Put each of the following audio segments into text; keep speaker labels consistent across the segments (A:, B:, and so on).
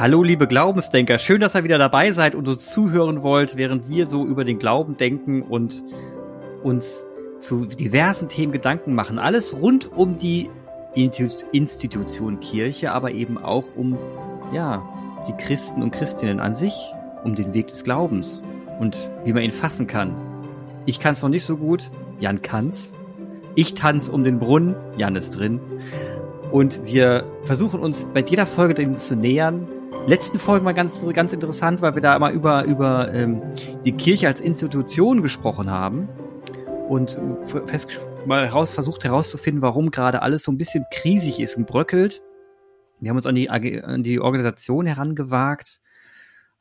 A: Hallo, liebe Glaubensdenker. Schön, dass ihr wieder dabei seid und uns zuhören wollt, während wir so über den Glauben denken und uns zu diversen Themen Gedanken machen. Alles rund um die Institution Kirche, aber eben auch um, ja, die Christen und Christinnen an sich, um den Weg des Glaubens und wie man ihn fassen kann. Ich kann es noch nicht so gut, Jan kann's. Ich tanze um den Brunnen, Jan ist drin. Und wir versuchen uns bei jeder Folge dem zu nähern. Letzten Folgen war ganz, ganz interessant, weil wir da immer über, über ähm, die Kirche als Institution gesprochen haben und fest, mal heraus, versucht herauszufinden, warum gerade alles so ein bisschen krisig ist und bröckelt. Wir haben uns an die, an die Organisation herangewagt,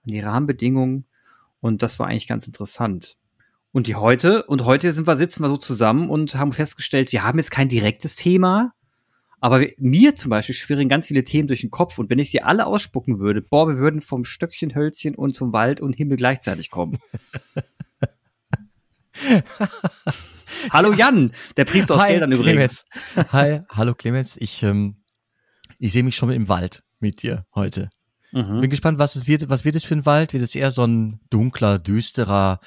A: an die Rahmenbedingungen und das war eigentlich ganz interessant. Und die heute, und heute sind wir, sitzen wir so zusammen und haben festgestellt, wir haben jetzt kein direktes Thema, aber mir zum Beispiel schwirren ganz viele Themen durch den Kopf und wenn ich sie alle ausspucken würde, boah, wir würden vom Stöckchen, Hölzchen und zum Wald und Himmel gleichzeitig kommen. hallo Jan, der Priester aus
B: Hi,
A: Geldern übrigens.
B: Clemens. Hi, hallo Clemens. Ich, ähm, ich sehe mich schon im Wald mit dir heute. Mhm. Bin gespannt, was es wird. Was wird es für ein Wald? Wird es eher so ein dunkler, düsterer,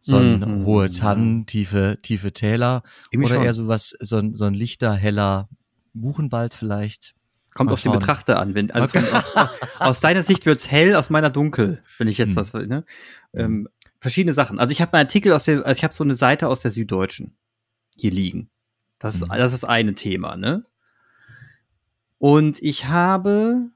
B: so ein mhm. hohe Tannen, tiefe, tiefe Täler? Irgendwie oder schon. eher so was, so ein, so ein lichter, heller Buchenwald vielleicht?
A: Kommt Mal auf schauen. den Betrachter an. Wenn, also okay. aus, aus, deiner Sicht wird's hell, aus meiner dunkel, wenn ich jetzt hm. was, ne? Ähm, verschiedene Sachen. Also ich habe einen Artikel aus der, also ich habe so eine Seite aus der Süddeutschen hier liegen. Das ist, mhm. das ist eine Thema, ne? Und ich habe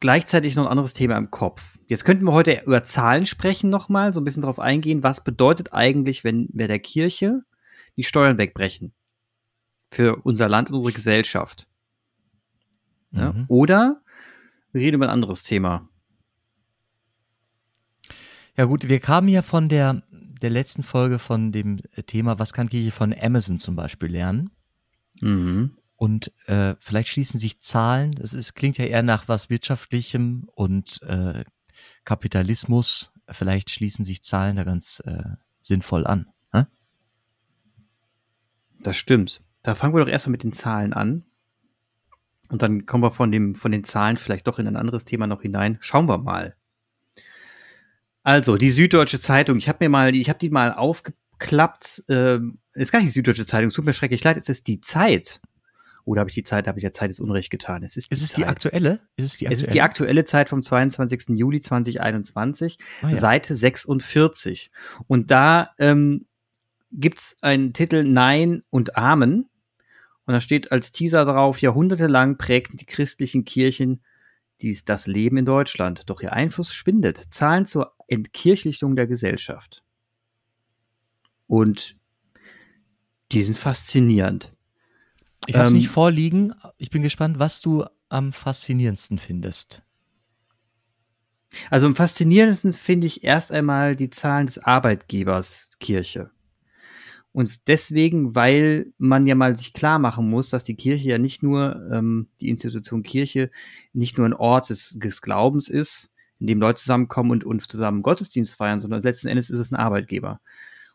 A: gleichzeitig noch ein anderes Thema im Kopf. Jetzt könnten wir heute über Zahlen sprechen nochmal, so ein bisschen drauf eingehen, was bedeutet eigentlich, wenn wir der Kirche die Steuern wegbrechen für unser Land und unsere Gesellschaft. Ja? Mhm. Oder wir reden über ein anderes Thema.
B: Ja gut, wir kamen ja von der, der letzten Folge von dem Thema, was kann Kirche von Amazon zum Beispiel lernen? Mhm. Und äh, vielleicht schließen sich Zahlen, das ist, klingt ja eher nach was Wirtschaftlichem und äh, Kapitalismus, vielleicht schließen sich Zahlen da ganz äh, sinnvoll an. Hä?
A: Das stimmt. Da fangen wir doch erstmal mit den Zahlen an. Und dann kommen wir von, dem, von den Zahlen vielleicht doch in ein anderes Thema noch hinein. Schauen wir mal. Also, die Süddeutsche Zeitung, ich habe mir mal, ich habe die mal aufgeklappt. Ähm, ist gar nicht die Süddeutsche Zeitung, es tut mir schrecklich leid, es ist die Zeit. Oder habe ich die Zeit, habe ich der Zeit das Unrecht getan?
B: Es ist, ist es die aktuelle?
A: Ist es die aktuelle? Es ist die aktuelle Zeit vom 22. Juli 2021, ah, ja. Seite 46. Und da ähm, gibt es einen Titel Nein und Amen. Und da steht als Teaser drauf, jahrhundertelang prägten die christlichen Kirchen dies das Leben in Deutschland, doch ihr Einfluss schwindet. Zahlen zur Entkirchlichung der Gesellschaft. Und die sind faszinierend.
B: Ich habe es ähm, nicht vorliegen. Ich bin gespannt, was du am faszinierendsten findest.
A: Also am faszinierendsten finde ich erst einmal die Zahlen des Arbeitgebers Kirche. Und deswegen, weil man ja mal sich klar machen muss, dass die Kirche ja nicht nur, ähm, die Institution Kirche, nicht nur ein Ort des, des Glaubens ist, in dem Leute zusammenkommen und, und zusammen Gottesdienst feiern, sondern letzten Endes ist es ein Arbeitgeber.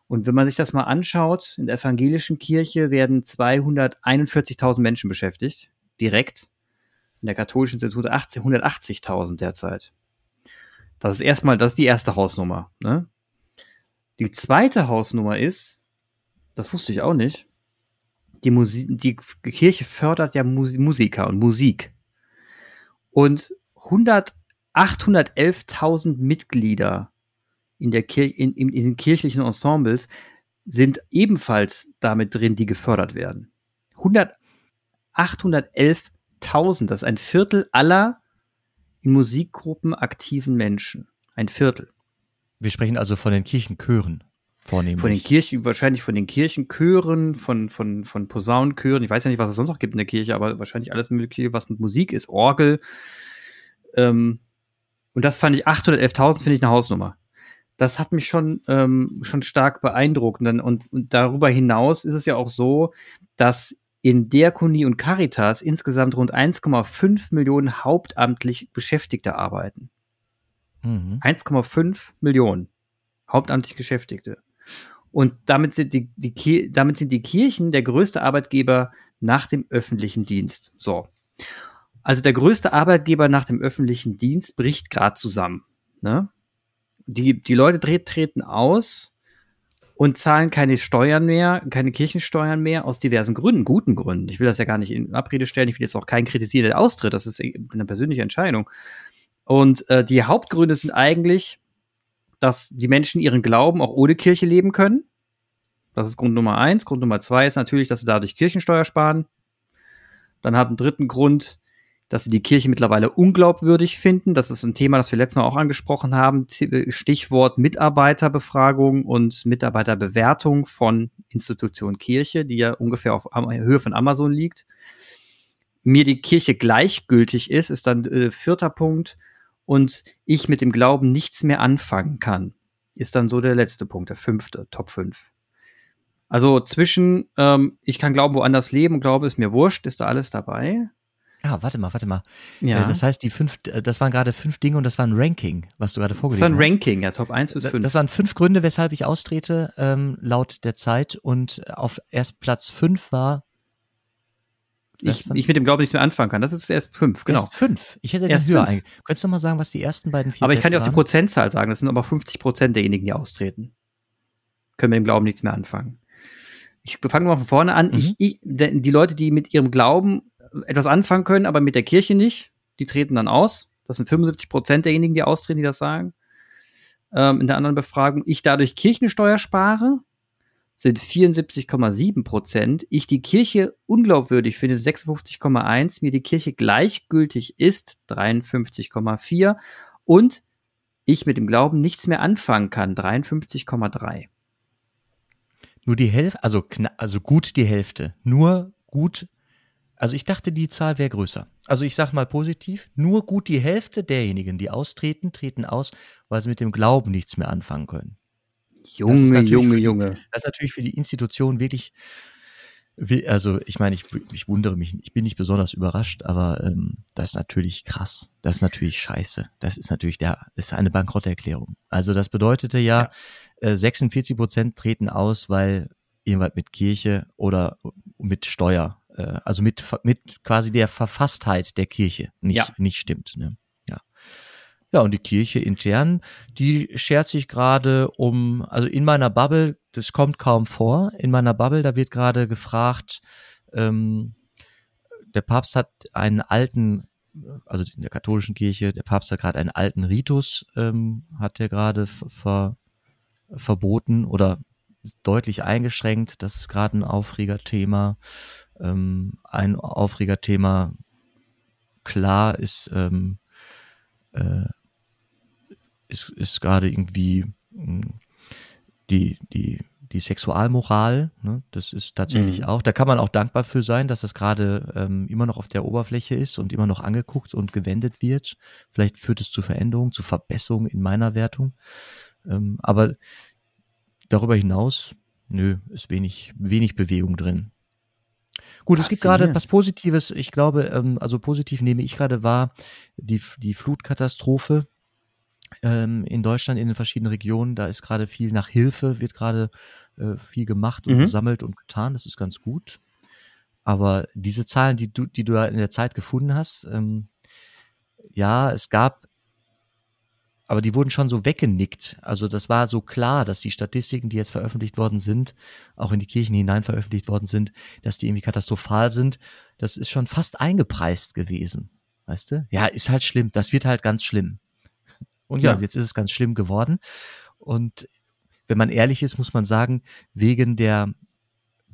A: Und wenn man sich das mal anschaut, in der evangelischen Kirche werden 241.000 Menschen beschäftigt, direkt. In der katholischen Institut 180.000 derzeit. Das ist erstmal, das ist die erste Hausnummer. Ne? Die zweite Hausnummer ist, das wusste ich auch nicht, die, Musik, die Kirche fördert ja Musiker und Musik. Und 100 811.000 Mitglieder in, der in, in, in den kirchlichen Ensembles sind ebenfalls damit drin, die gefördert werden. 811.000, das ist ein Viertel aller in Musikgruppen aktiven Menschen. Ein Viertel.
B: Wir sprechen also von den Kirchenchören
A: vornehmlich. Von den Kirchen, wahrscheinlich von den Kirchenchören, von, von, von Posaunenchören. Ich weiß ja nicht, was es sonst noch gibt in der Kirche, aber wahrscheinlich alles mögliche, was mit Musik ist, Orgel. Ähm, und das fand ich, 811.000 finde ich eine Hausnummer. Das hat mich schon, ähm, schon stark beeindruckt. Und, dann, und, und darüber hinaus ist es ja auch so, dass in Diakonie und Caritas insgesamt rund 1,5 Millionen hauptamtlich Beschäftigte arbeiten. Mhm. 1,5 Millionen hauptamtlich Beschäftigte. Und damit sind die, die, damit sind die Kirchen der größte Arbeitgeber nach dem öffentlichen Dienst. So. Also der größte Arbeitgeber nach dem öffentlichen Dienst bricht gerade zusammen. Ne? Die, die Leute treten aus und zahlen keine Steuern mehr, keine Kirchensteuern mehr aus diversen Gründen, guten Gründen. Ich will das ja gar nicht in Abrede stellen, ich will jetzt auch keinen kritisieren, der austritt, das ist eine persönliche Entscheidung. Und äh, die Hauptgründe sind eigentlich, dass die Menschen ihren Glauben auch ohne Kirche leben können. Das ist Grund Nummer eins. Grund Nummer zwei ist natürlich, dass sie dadurch Kirchensteuer sparen. Dann hat einen dritten Grund, dass sie die Kirche mittlerweile unglaubwürdig finden. Das ist ein Thema, das wir letztes Mal auch angesprochen haben. Stichwort Mitarbeiterbefragung und Mitarbeiterbewertung von Institution Kirche, die ja ungefähr auf Höhe von Amazon liegt. Mir die Kirche gleichgültig ist, ist dann äh, vierter Punkt. Und ich mit dem Glauben nichts mehr anfangen kann, ist dann so der letzte Punkt, der fünfte, Top 5. Also zwischen, ähm, ich kann glauben, woanders leben und Glaube ist mir wurscht, ist da alles dabei.
B: Ja, warte mal, warte mal. Ja. Äh, das heißt, die fünf, äh, das waren gerade fünf Dinge und das war ein Ranking, was du gerade vorgelesen hast. Das war
A: ein Ranking, ja, Top 1 bis 5.
B: Das waren fünf Gründe, weshalb ich austrete, ähm, laut der Zeit. Und auf erst Platz 5 war.
A: Ich, ich mit dem Glauben nicht mehr anfangen kann. Das ist erst fünf, genau. Erst
B: fünf. Ich hätte den erst höher eingegangen. Könntest du mal sagen, was die ersten beiden
A: vier Aber ich kann dir auch die Prozentzahl sagen. Das sind aber 50 Prozent derjenigen, die austreten. Können mit dem Glauben nichts mehr anfangen. Ich fange mal von vorne an. Mhm. Ich, ich, die Leute, die mit ihrem Glauben etwas anfangen können, aber mit der Kirche nicht. Die treten dann aus. Das sind 75 Prozent derjenigen, die austreten, die das sagen. Ähm, in der anderen Befragung, ich dadurch Kirchensteuer spare, sind 74,7 Prozent. Ich die Kirche unglaubwürdig finde, 56,1. Mir die Kirche gleichgültig ist, 53,4. Und ich mit dem Glauben nichts mehr anfangen kann, 53,3.
B: Nur die Hälfte, also, also gut die Hälfte. Nur gut also ich dachte, die Zahl wäre größer. Also ich sage mal positiv, nur gut die Hälfte derjenigen, die austreten, treten aus, weil sie mit dem Glauben nichts mehr anfangen können.
A: Junge, Junge,
B: die,
A: Junge.
B: Das ist natürlich für die Institution wirklich, also ich meine, ich, ich wundere mich, ich bin nicht besonders überrascht, aber ähm, das ist natürlich krass. Das ist natürlich scheiße. Das ist natürlich der, ist eine Bankrotterklärung. Also das bedeutete ja, ja. Äh, 46 Prozent treten aus, weil irgendwas mit Kirche oder mit Steuer äh, also mit, mit quasi der Verfasstheit der Kirche nicht, ja. nicht stimmt. Ne? Ja. Und die Kirche intern, die schert sich gerade um, also in meiner Bubble, das kommt kaum vor, in meiner Bubble, da wird gerade gefragt, ähm, der Papst hat einen alten, also in der katholischen Kirche, der Papst hat gerade einen alten Ritus, ähm, hat er gerade ver, verboten oder deutlich eingeschränkt. Das ist gerade ein Aufregerthema. Ähm, ein Aufregerthema, klar, ist, ähm, äh, ist, ist gerade irgendwie hm, die, die, die Sexualmoral, ne, das ist tatsächlich mhm. auch, da kann man auch dankbar für sein, dass das gerade ähm, immer noch auf der Oberfläche ist und immer noch angeguckt und gewendet wird. Vielleicht führt es zu Veränderungen, zu Verbesserungen in meiner Wertung. Ähm, aber darüber hinaus, nö, ist wenig, wenig Bewegung drin. Gut, es gibt gerade was Positives. Ich glaube, ähm, also positiv nehme ich gerade wahr, die, die Flutkatastrophe ähm, in Deutschland in den verschiedenen Regionen. Da ist gerade viel nach Hilfe, wird gerade äh, viel gemacht und mhm. gesammelt und getan. Das ist ganz gut. Aber diese Zahlen, die du, die du in der Zeit gefunden hast, ähm, ja, es gab aber die wurden schon so weggenickt. Also das war so klar, dass die Statistiken, die jetzt veröffentlicht worden sind, auch in die Kirchen hinein veröffentlicht worden sind, dass die irgendwie katastrophal sind. Das ist schon fast eingepreist gewesen. Weißt du? Ja, ist halt schlimm. Das wird halt ganz schlimm. Und ja, ja. jetzt ist es ganz schlimm geworden. Und wenn man ehrlich ist, muss man sagen, wegen der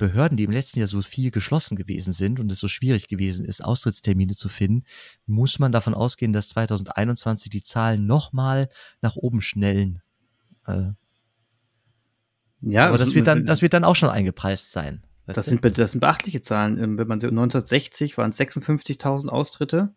B: Behörden, die im letzten Jahr so viel geschlossen gewesen sind und es so schwierig gewesen ist, Austrittstermine zu finden, muss man davon ausgehen, dass 2021 die Zahlen nochmal nach oben schnellen. Äh, ja, aber das wird dann, das wird dann auch schon eingepreist sein.
A: Das sind, das sind beachtliche Zahlen. Ähm, wenn man 1960 waren es 56.000 Austritte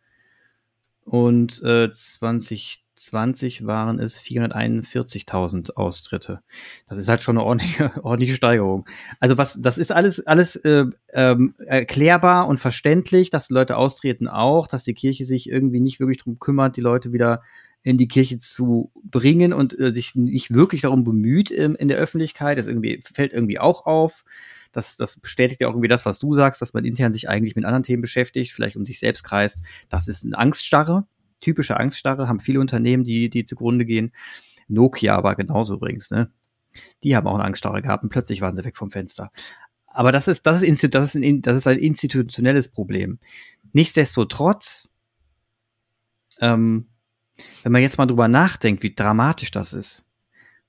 A: und äh, 20 2020 waren es 441.000 Austritte. Das ist halt schon eine ordentliche, ordentliche Steigerung. Also was, das ist alles, alles äh, ähm, erklärbar und verständlich, dass Leute austreten auch, dass die Kirche sich irgendwie nicht wirklich drum kümmert, die Leute wieder in die Kirche zu bringen und äh, sich nicht wirklich darum bemüht ähm, in der Öffentlichkeit. Das irgendwie, fällt irgendwie auch auf. das, das bestätigt ja auch irgendwie das, was du sagst, dass man intern sich eigentlich mit anderen Themen beschäftigt, vielleicht um sich selbst kreist. Das ist eine Angststarre, typische Angststarre, haben viele Unternehmen, die, die zugrunde gehen. Nokia war genauso übrigens, ne? Die haben auch eine Angststarre gehabt und plötzlich waren sie weg vom Fenster. Aber das ist, das ist, das ist, ein, das ist ein institutionelles Problem. Nichtsdestotrotz, ähm, wenn man jetzt mal drüber nachdenkt, wie dramatisch das ist,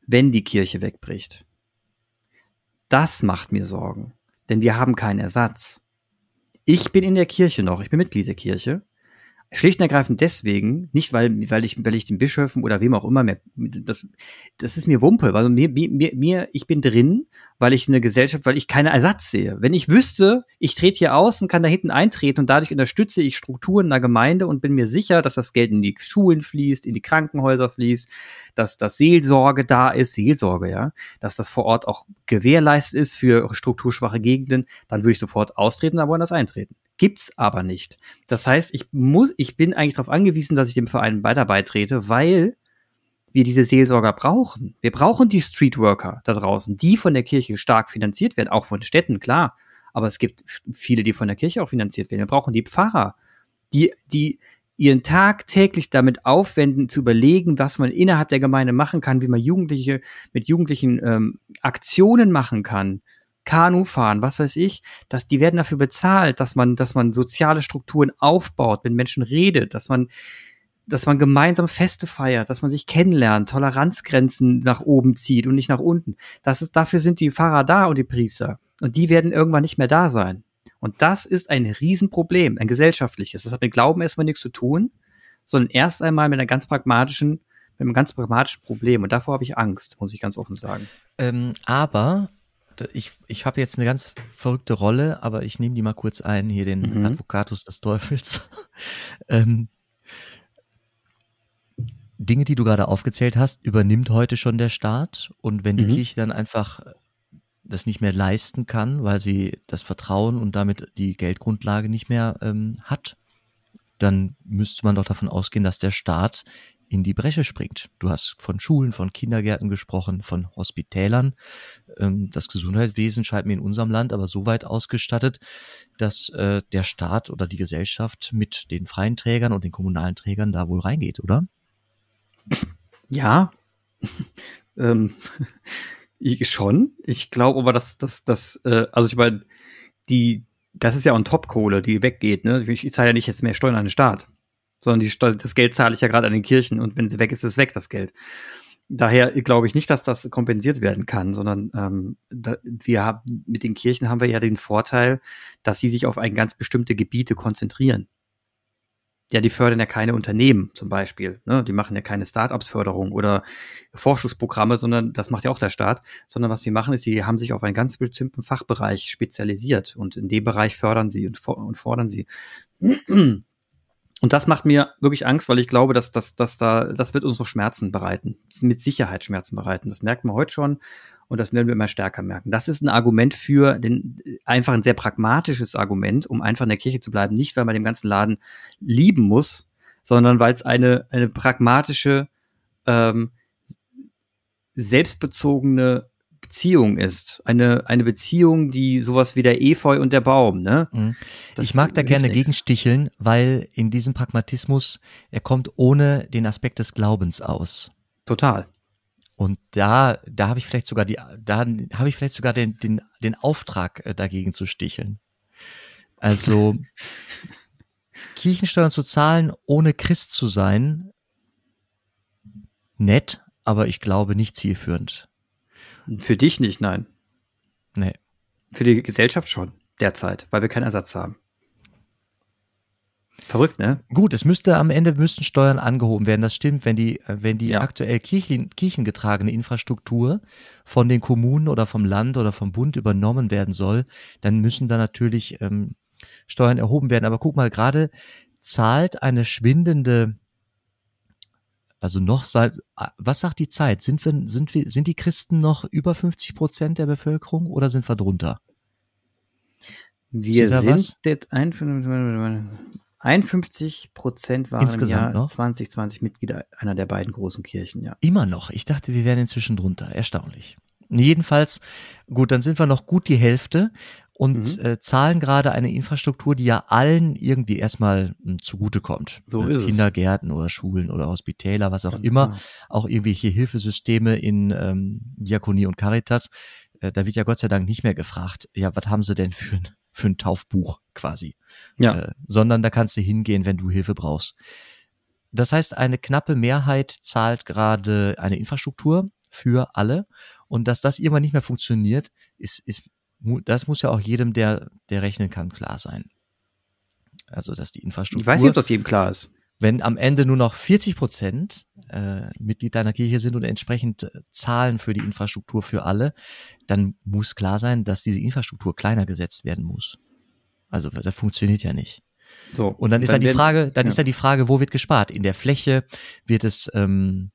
A: wenn die Kirche wegbricht, das macht mir Sorgen, denn die haben keinen Ersatz. Ich bin in der Kirche noch, ich bin Mitglied der Kirche Schlicht und ergreifend deswegen, nicht weil, weil ich, weil ich den Bischöfen oder wem auch immer mehr, das, das ist mir Wumpe, weil mir, mir, mir, ich bin drin, weil ich eine Gesellschaft, weil ich keinen Ersatz sehe. Wenn ich wüsste, ich trete hier aus und kann da hinten eintreten und dadurch unterstütze ich Strukturen in der Gemeinde und bin mir sicher, dass das Geld in die Schulen fließt, in die Krankenhäuser fließt, dass das Seelsorge da ist, Seelsorge, ja, dass das vor Ort auch gewährleistet ist für strukturschwache Gegenden, dann würde ich sofort austreten, aber woanders eintreten. Gibt's aber nicht. Das heißt, ich muss, ich bin eigentlich darauf angewiesen, dass ich dem Verein weiter beitrete, weil wir diese Seelsorger brauchen. Wir brauchen die Streetworker da draußen, die von der Kirche stark finanziert werden, auch von Städten, klar. Aber es gibt viele, die von der Kirche auch finanziert werden. Wir brauchen die Pfarrer, die, die ihren Tag täglich damit aufwenden, zu überlegen, was man innerhalb der Gemeinde machen kann, wie man Jugendliche mit Jugendlichen ähm, Aktionen machen kann, Kanu fahren, was weiß ich, dass die werden dafür bezahlt, dass man, dass man soziale Strukturen aufbaut, mit Menschen redet, dass man, dass man gemeinsam Feste feiert, dass man sich kennenlernt, Toleranzgrenzen nach oben zieht und nicht nach unten. Das ist, dafür sind die Pfarrer da und die Priester. Und die werden irgendwann nicht mehr da sein. Und das ist ein Riesenproblem, ein gesellschaftliches. Das hat mit Glauben erstmal nichts zu tun, sondern erst einmal mit einer ganz pragmatischen, mit einem ganz pragmatischen Problem. Und davor habe ich Angst, muss ich ganz offen sagen.
B: Ähm, aber ich, ich habe jetzt eine ganz verrückte Rolle, aber ich nehme die mal kurz ein, hier den mhm. Advocatus des Teufels. ähm, Dinge, die du gerade aufgezählt hast, übernimmt heute schon der Staat. Und wenn die mhm. Kirche dann einfach das nicht mehr leisten kann, weil sie das Vertrauen und damit die Geldgrundlage nicht mehr ähm, hat, dann müsste man doch davon ausgehen, dass der Staat in die Bresche springt. Du hast von Schulen, von Kindergärten gesprochen, von Hospitälern. Ähm, das Gesundheitswesen scheint mir in unserem Land aber so weit ausgestattet, dass äh, der Staat oder die Gesellschaft mit den freien Trägern und den kommunalen Trägern da wohl reingeht, oder?
A: Ja, ähm, schon. Ich glaube aber, dass das, das, äh, also ich meine, die, das ist ja on Top-Kohle, die weggeht. Ne? Ich, ich zahle ja nicht jetzt mehr Steuern an den Staat sondern die, das Geld zahle ich ja gerade an den Kirchen und wenn sie weg ist, ist es weg, das Geld. Daher glaube ich nicht, dass das kompensiert werden kann, sondern ähm, da, wir haben mit den Kirchen haben wir ja den Vorteil, dass sie sich auf ein ganz bestimmte Gebiete konzentrieren. Ja, die fördern ja keine Unternehmen zum Beispiel. Ne? Die machen ja keine Start-ups-Förderung oder Forschungsprogramme, sondern das macht ja auch der Staat. Sondern was sie machen, ist, sie haben sich auf einen ganz bestimmten Fachbereich spezialisiert und in dem Bereich fördern sie und, und fordern sie. Und das macht mir wirklich Angst, weil ich glaube, dass, dass, dass da, das wird uns noch Schmerzen bereiten. Mit Sicherheit Schmerzen bereiten. Das merkt man heute schon und das werden wir immer stärker merken. Das ist ein Argument für den, einfach ein sehr pragmatisches Argument, um einfach in der Kirche zu bleiben. Nicht, weil man den ganzen Laden lieben muss, sondern weil es eine, eine pragmatische, ähm, selbstbezogene Beziehung ist. Eine, eine Beziehung, die sowas wie der Efeu und der Baum, ne?
B: Mhm. Ich mag da gerne nichts. gegensticheln, weil in diesem Pragmatismus, er kommt ohne den Aspekt des Glaubens aus.
A: Total.
B: Und da, da habe ich vielleicht sogar die, da habe ich vielleicht sogar den, den, den Auftrag äh, dagegen zu sticheln. Also Kirchensteuern zu zahlen, ohne Christ zu sein, nett, aber ich glaube nicht zielführend.
A: Für dich nicht, nein.
B: Nee.
A: Für die Gesellschaft schon, derzeit, weil wir keinen Ersatz haben. Verrückt, ne?
B: Gut, es müsste am Ende müssten Steuern angehoben werden. Das stimmt, wenn die, wenn die ja. aktuell Kirchen, kirchengetragene Infrastruktur von den Kommunen oder vom Land oder vom Bund übernommen werden soll, dann müssen da natürlich ähm, Steuern erhoben werden. Aber guck mal, gerade zahlt eine schwindende also noch seit, was sagt die Zeit? Sind wir, sind wir, sind die Christen noch über 50 Prozent der Bevölkerung oder sind wir drunter?
A: Wir sind 51 Prozent waren
B: Insgesamt im Jahr
A: noch? 2020 Mitglieder einer der beiden großen Kirchen, ja.
B: Immer noch. Ich dachte, wir wären inzwischen drunter. Erstaunlich. Jedenfalls, gut, dann sind wir noch gut die Hälfte und mhm. äh, zahlen gerade eine Infrastruktur, die ja allen irgendwie erstmal hm, zugutekommt.
A: So äh, ist
B: Kindergärten es. oder Schulen oder Hospitäler, was auch Ganz immer. Genau. Auch irgendwelche Hilfesysteme in ähm, Diakonie und Caritas. Äh, da wird ja Gott sei Dank nicht mehr gefragt, ja, was haben sie denn für ein, für ein Taufbuch quasi? Ja. Äh, sondern da kannst du hingehen, wenn du Hilfe brauchst. Das heißt, eine knappe Mehrheit zahlt gerade eine Infrastruktur für alle. Und dass das irgendwann nicht mehr funktioniert, ist, ist das muss ja auch jedem, der, der rechnen kann, klar sein. Also, dass die Infrastruktur.
A: Ich weiß nicht, ob das jedem klar ist.
B: Wenn am Ende nur noch 40 Prozent äh, Mitglied deiner Kirche sind und entsprechend äh, zahlen für die Infrastruktur für alle, dann muss klar sein, dass diese Infrastruktur kleiner gesetzt werden muss. Also das funktioniert ja nicht. So. Und dann ist dann, dann die Frage, dann ja. ist dann die Frage, wo wird gespart? In der Fläche wird es ähm,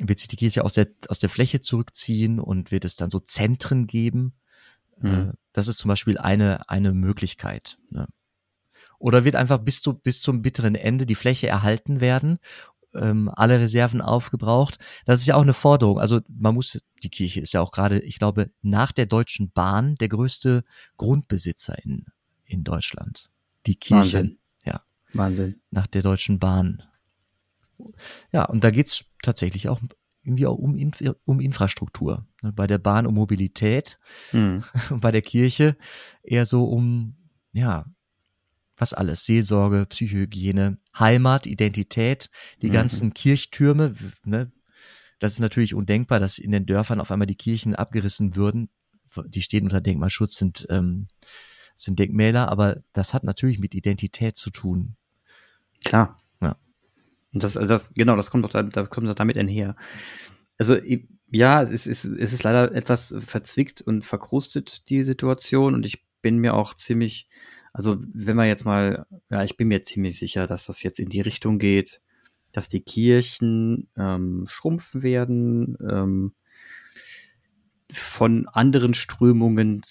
B: wird sich die Kirche aus der aus der Fläche zurückziehen und wird es dann so Zentren geben, Mhm. Das ist zum Beispiel eine, eine Möglichkeit. Ne? Oder wird einfach bis, zu, bis zum bitteren Ende die Fläche erhalten werden, ähm, alle Reserven aufgebraucht. Das ist ja auch eine Forderung. Also man muss, die Kirche ist ja auch gerade, ich glaube, nach der Deutschen Bahn der größte Grundbesitzer in, in Deutschland. Die Kirche.
A: Wahnsinn. Ja. Wahnsinn.
B: Nach der Deutschen Bahn. Ja, und da geht's tatsächlich auch irgendwie auch um, um Infrastruktur. Ne? Bei der Bahn um Mobilität mhm. und bei der Kirche eher so um, ja, was alles, Seelsorge, Psychohygiene, Heimat, Identität, die mhm. ganzen Kirchtürme, ne? Das ist natürlich undenkbar, dass in den Dörfern auf einmal die Kirchen abgerissen würden. Die stehen unter Denkmalschutz, sind, ähm, sind Denkmäler, aber das hat natürlich mit Identität zu tun.
A: Klar. Und das, das, genau, das kommt doch, das kommt doch damit einher. Also, ja, es ist, es ist leider etwas verzwickt und verkrustet, die Situation. Und ich bin mir auch ziemlich, also, wenn man jetzt mal, ja, ich bin mir ziemlich sicher, dass das jetzt in die Richtung geht, dass die Kirchen ähm, schrumpfen werden, ähm, von anderen Strömungen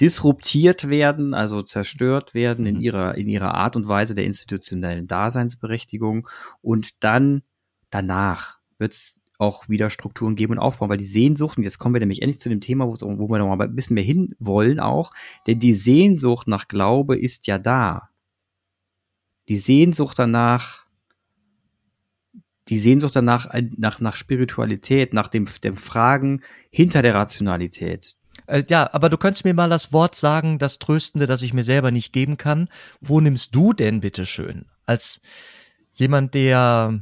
A: disruptiert werden, also zerstört werden in mhm. ihrer, in ihrer Art und Weise der institutionellen Daseinsberechtigung. Und dann danach wird es auch wieder Strukturen geben und aufbauen, weil die Sehnsucht, und jetzt kommen wir nämlich endlich zu dem Thema, wo wir noch mal ein bisschen mehr hin wollen auch, denn die Sehnsucht nach Glaube ist ja da. Die Sehnsucht danach, die Sehnsucht danach, nach, nach Spiritualität, nach dem, dem Fragen hinter der Rationalität,
B: äh, ja, aber du könntest mir mal das Wort sagen, das Tröstende, das ich mir selber nicht geben kann. Wo nimmst du denn bitte schön? Als jemand, der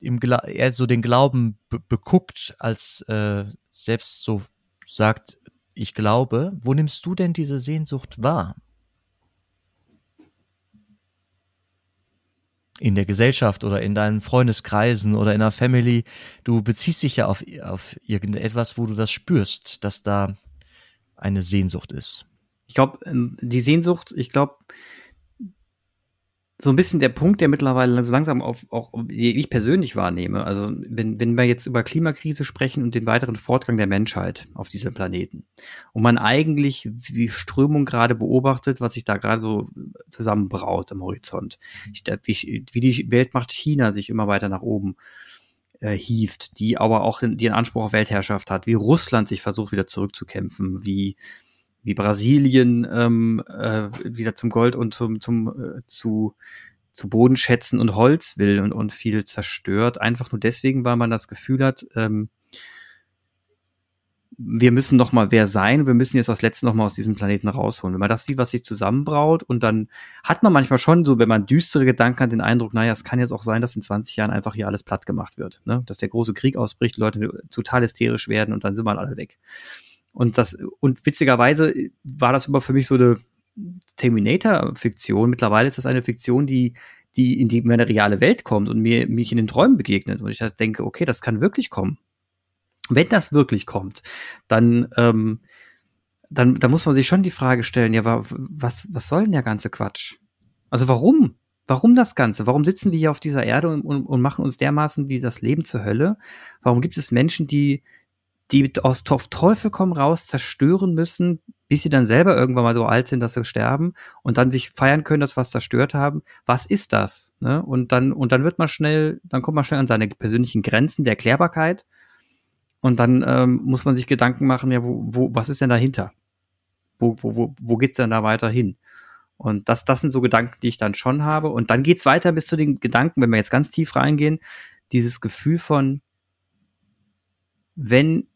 B: im Gla eher so den Glauben beguckt, als äh, selbst so sagt, ich glaube, wo nimmst du denn diese Sehnsucht wahr? In der Gesellschaft oder in deinen Freundeskreisen oder in der Family, du beziehst dich ja auf, auf irgendetwas, wo du das spürst, dass da eine Sehnsucht ist.
A: Ich glaube, ähm, die Sehnsucht, ich glaube, so ein bisschen der Punkt, der mittlerweile so langsam auf, auch ich persönlich wahrnehme. Also wenn, wenn wir jetzt über Klimakrise sprechen und den weiteren Fortgang der Menschheit auf diesem Planeten und man eigentlich wie Strömung gerade beobachtet, was sich da gerade so zusammenbraut am Horizont, wie, wie die Weltmacht China sich immer weiter nach oben äh, hieft, die aber auch den, den Anspruch auf Weltherrschaft hat, wie Russland sich versucht wieder zurückzukämpfen, wie wie Brasilien ähm, äh, wieder zum Gold und zum, zum äh, zu, zu Bodenschätzen und Holz will und, und viel zerstört. Einfach nur deswegen, weil man das Gefühl hat, ähm, wir müssen noch mal wer sein, wir müssen jetzt das Letzte noch mal aus diesem Planeten rausholen. Wenn man das sieht, was sich zusammenbraut und dann hat man manchmal schon so, wenn man düstere Gedanken hat, den Eindruck, naja, es kann jetzt auch sein, dass in 20 Jahren einfach hier alles platt gemacht wird, ne? dass der große Krieg ausbricht, Leute total hysterisch werden und dann sind wir alle weg. Und das, und witzigerweise war das immer für mich so eine Terminator-Fiktion. Mittlerweile ist das eine Fiktion, die, die in die meine reale Welt kommt und mir, mich in den Träumen begegnet. Und ich halt denke, okay, das kann wirklich kommen. Wenn das wirklich kommt, dann, ähm, dann, dann muss man sich schon die Frage stellen, ja, was, was soll denn der ganze Quatsch? Also warum? Warum das Ganze? Warum sitzen wir hier auf dieser Erde und, und, und machen uns dermaßen die, das Leben zur Hölle? Warum gibt es Menschen, die, die aus Teufel komm raus zerstören müssen, bis sie dann selber irgendwann mal so alt sind, dass sie sterben und dann sich feiern können, dass was zerstört haben. Was ist das? Ne? Und dann, und dann wird man schnell, dann kommt man schnell an seine persönlichen Grenzen der Erklärbarkeit. Und dann ähm, muss man sich Gedanken machen, ja, wo, wo, was ist denn dahinter? Wo, wo, wo, wo geht's denn da weiter hin? Und das, das sind so Gedanken, die ich dann schon habe. Und dann geht's weiter bis zu den Gedanken, wenn wir jetzt ganz tief reingehen, dieses Gefühl von, wenn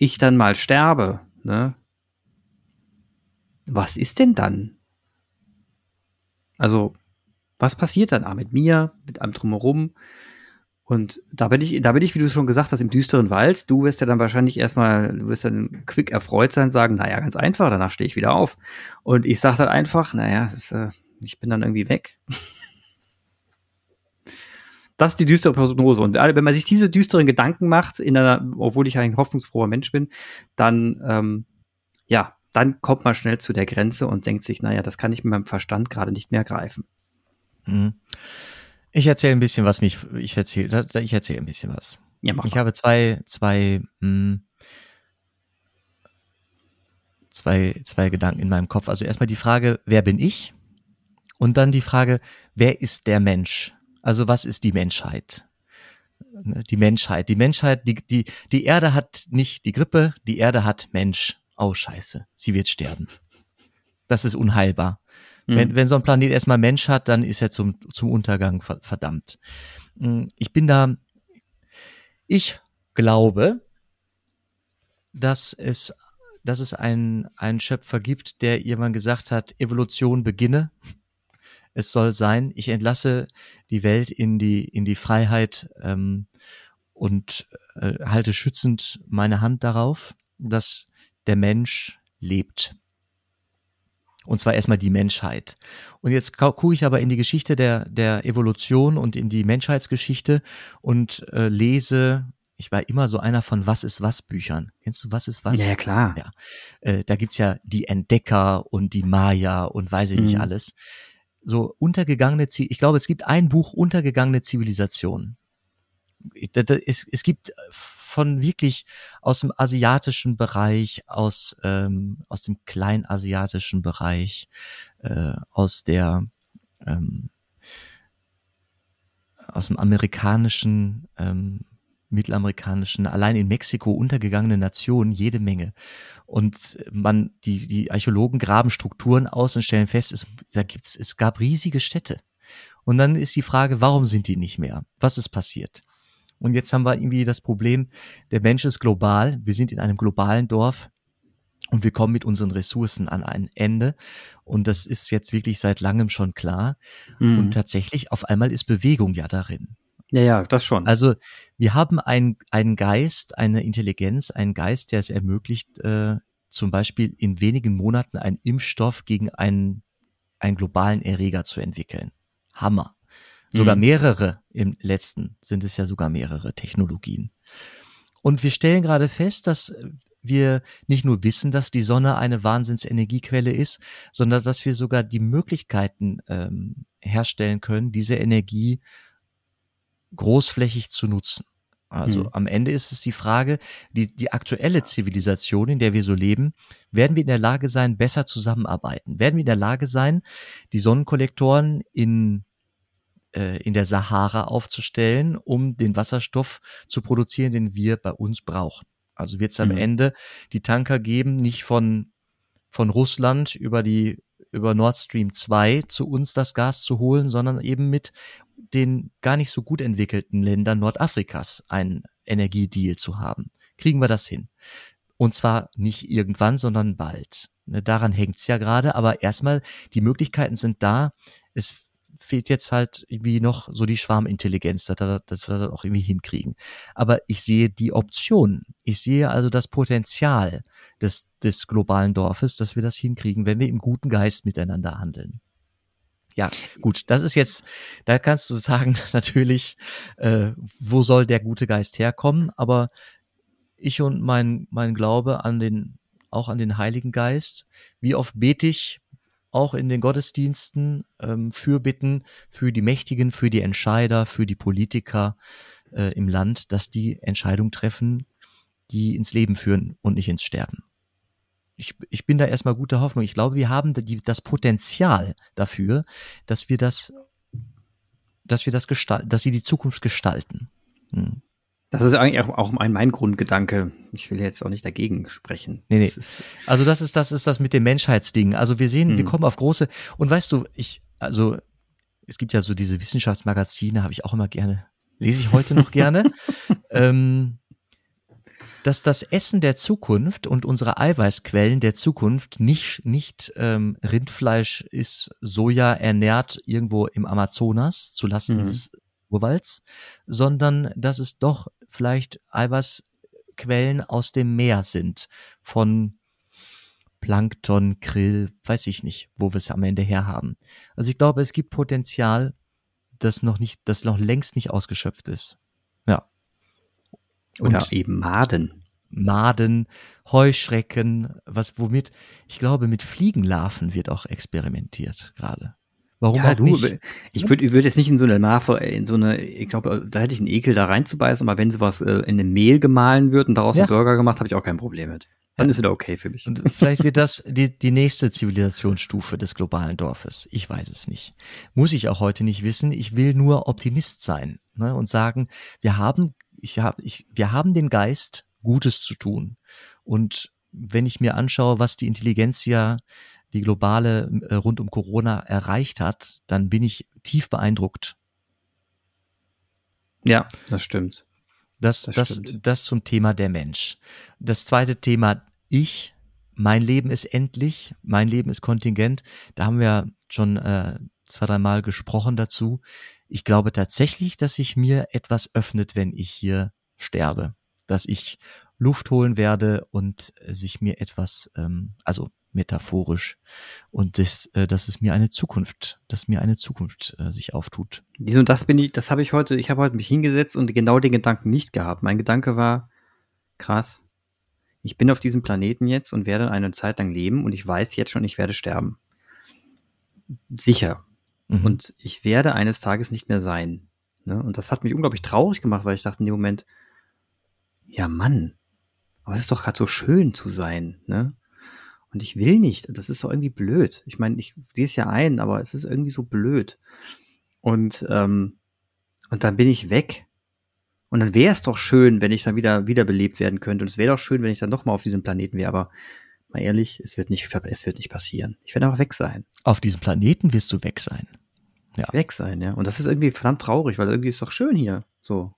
A: ich dann mal sterbe, ne, was ist denn dann? Also, was passiert dann mit mir, mit allem drumherum? Und da bin ich, da bin ich, wie du schon gesagt hast, im düsteren Wald. Du wirst ja dann wahrscheinlich erstmal, du wirst dann quick erfreut sein, sagen, naja, ganz einfach, danach stehe ich wieder auf. Und ich sage dann einfach, naja, ist, äh, ich bin dann irgendwie weg. das ist die düstere Prognose. Und wenn man sich diese düsteren Gedanken macht, in einer, obwohl ich ein hoffnungsfroher Mensch bin, dann, ähm, ja, dann kommt man schnell zu der Grenze und denkt sich, naja, das kann ich mit meinem Verstand gerade nicht mehr greifen.
B: Mhm. Ich erzähle ein bisschen was mich, ich erzähle, ich erzähle ein bisschen was. Ja, mach ich mal. habe zwei, zwei, mh, hm, zwei, zwei Gedanken in meinem Kopf. Also erstmal die Frage, wer bin ich? Und dann die Frage, wer ist der Mensch? Also was ist die Menschheit? Ne, die Menschheit, die Menschheit, die, die, die Erde hat nicht die Grippe, die Erde hat Mensch. Oh Scheiße, sie wird sterben. Das ist unheilbar. Mhm. Wenn, wenn so ein Planet erstmal Mensch hat, dann ist er zum, zum Untergang verdammt. Hm, ich bin da, ich glaube, dass es, dass es einen, einen Schöpfer gibt, der irgendwann gesagt hat, Evolution beginne. Es soll sein, ich entlasse die Welt in die, in die Freiheit ähm, und äh, halte schützend meine Hand darauf, dass der Mensch lebt. Und zwar erstmal die Menschheit. Und jetzt gucke ich aber in die Geschichte der, der Evolution und in die Menschheitsgeschichte und äh, lese, ich war immer so einer von Was ist was Büchern. Kennst du Was ist was?
A: Ja, klar.
B: Ja. Äh, da gibt's ja die Entdecker und die Maya und weiß ich nicht mhm. alles. So untergegangene, ich glaube, es gibt ein Buch Untergegangene Zivilisation. Es, es gibt von wirklich aus dem asiatischen Bereich, aus, ähm, aus dem kleinasiatischen Bereich, äh, aus der ähm, aus dem amerikanischen, ähm, mittelamerikanischen, allein in Mexiko untergegangene Nationen jede Menge. Und man, die, die Archäologen graben Strukturen aus und stellen fest, es, da gibt's, es gab riesige Städte. Und dann ist die Frage, warum sind die nicht mehr? Was ist passiert? Und jetzt haben wir irgendwie das Problem, der Mensch ist global, wir sind in einem globalen Dorf und wir kommen mit unseren Ressourcen an ein Ende. Und das ist jetzt wirklich seit langem schon klar. Mhm. Und tatsächlich, auf einmal ist Bewegung ja darin.
A: Ja, ja, das schon.
B: Also wir haben einen, einen Geist, eine Intelligenz, einen Geist, der es ermöglicht, äh, zum Beispiel in wenigen Monaten einen Impfstoff gegen einen, einen globalen Erreger zu entwickeln. Hammer. Sogar mhm. mehrere im letzten sind es ja sogar mehrere Technologien. Und wir stellen gerade fest, dass wir nicht nur wissen, dass die Sonne eine Wahnsinnsenergiequelle ist, sondern dass wir sogar die Möglichkeiten ähm, herstellen können, diese Energie großflächig zu nutzen. Also mhm. am Ende ist es die Frage, die, die aktuelle Zivilisation, in der wir so leben, werden wir in der Lage sein, besser zusammenarbeiten? Werden wir in der Lage sein, die Sonnenkollektoren in äh, in der Sahara aufzustellen, um den Wasserstoff zu produzieren, den wir bei uns brauchen. Also wird es am mhm. Ende die Tanker geben, nicht von, von Russland über die über Nord Stream 2 zu uns das Gas zu holen, sondern eben mit den gar nicht so gut entwickelten Ländern Nordafrikas einen Energiedeal zu haben. Kriegen wir das hin? Und zwar nicht irgendwann, sondern bald. Ne, daran hängt's ja gerade, aber erstmal, die Möglichkeiten sind da. Es fehlt jetzt halt irgendwie noch so die Schwarmintelligenz, dass wir, dass wir das auch irgendwie hinkriegen. Aber ich sehe die Option. Ich sehe also das Potenzial des, des globalen Dorfes, dass wir das hinkriegen, wenn wir im guten Geist miteinander handeln. Ja, gut, das ist jetzt, da kannst du sagen, natürlich, äh, wo soll der gute Geist herkommen, aber ich und mein, mein Glaube an den, auch an den Heiligen Geist, wie oft bete ich auch in den Gottesdiensten ähm, Fürbitten für die Mächtigen, für die Entscheider, für die Politiker äh, im Land, dass die Entscheidungen treffen, die ins Leben führen und nicht ins Sterben. Ich, ich bin da erstmal guter Hoffnung. Ich glaube, wir haben die, das Potenzial dafür, dass wir das, dass wir das gestalten, dass wir die Zukunft gestalten. Hm.
A: Das ist eigentlich auch mein, mein Grundgedanke. Ich will jetzt auch nicht dagegen sprechen.
B: Nee, nee.
A: Das
B: also das ist, das ist das mit dem Menschheitsding. Also wir sehen, hm. wir kommen auf große, und weißt du, ich, also es gibt ja so diese Wissenschaftsmagazine, habe ich auch immer gerne, lese ich heute noch gerne. ähm, dass das Essen der Zukunft und unsere Eiweißquellen der Zukunft nicht, nicht ähm, Rindfleisch ist Soja ernährt irgendwo im Amazonas zulasten mhm. des Urwalds, sondern dass es doch vielleicht Eiweißquellen aus dem Meer sind, von Plankton, Krill, weiß ich nicht, wo wir es am Ende herhaben. Also ich glaube, es gibt Potenzial, das noch nicht, das noch längst nicht ausgeschöpft ist. Ja.
A: Oder Und eben Maden.
B: Maden, Heuschrecken, was womit, ich glaube, mit Fliegenlarven wird auch experimentiert gerade.
A: Warum ja, auch du, nicht? Ich würde würd jetzt nicht in so eine Larve, in so eine, ich glaube, da hätte ich einen Ekel, da reinzubeißen, aber wenn sowas äh, in einem Mehl gemahlen wird und daraus ja. einen Burger gemacht, habe ich auch kein Problem mit. Dann ja. ist wieder okay für mich.
B: Und vielleicht wird das die, die nächste Zivilisationsstufe des globalen Dorfes. Ich weiß es nicht. Muss ich auch heute nicht wissen. Ich will nur Optimist sein ne, und sagen, wir haben, ich hab, ich, wir haben den Geist, Gutes zu tun. Und wenn ich mir anschaue, was die Intelligenz ja die globale äh, rund um Corona erreicht hat, dann bin ich tief beeindruckt.
A: Ja, das stimmt.
B: Das, das, das, stimmt. das zum Thema der Mensch. Das zweite Thema, ich, mein Leben ist endlich, mein Leben ist kontingent. Da haben wir schon äh, zwei, dreimal gesprochen dazu. Ich glaube tatsächlich, dass sich mir etwas öffnet, wenn ich hier sterbe. Dass ich Luft holen werde und sich mir etwas, ähm, also metaphorisch und das, äh, dass es mir eine Zukunft, dass mir eine Zukunft äh, sich auftut.
A: Und das bin ich, das habe ich heute, ich habe heute mich hingesetzt und genau den Gedanken nicht gehabt. Mein Gedanke war, krass, ich bin auf diesem Planeten jetzt und werde eine Zeit lang leben und ich weiß jetzt schon, ich werde sterben. Sicher. Mhm. Und ich werde eines Tages nicht mehr sein. Ne? Und das hat mich unglaublich traurig gemacht, weil ich dachte in dem Moment, ja Mann, aber es ist doch gerade so schön zu sein, ne? Und ich will nicht. Das ist doch irgendwie blöd. Ich meine, ich sehe es ja ein, aber es ist irgendwie so blöd. Und, ähm, und dann bin ich weg. Und dann wäre es doch schön, wenn ich dann wieder wiederbelebt werden könnte. Und es wäre doch schön, wenn ich dann nochmal auf diesem Planeten wäre. Aber mal ehrlich, es wird nicht, es wird nicht passieren. Ich werde einfach weg sein.
B: Auf diesem Planeten wirst du weg sein.
A: Ja. Weg sein, ja. Und das ist irgendwie verdammt traurig, weil irgendwie ist es doch schön hier. So.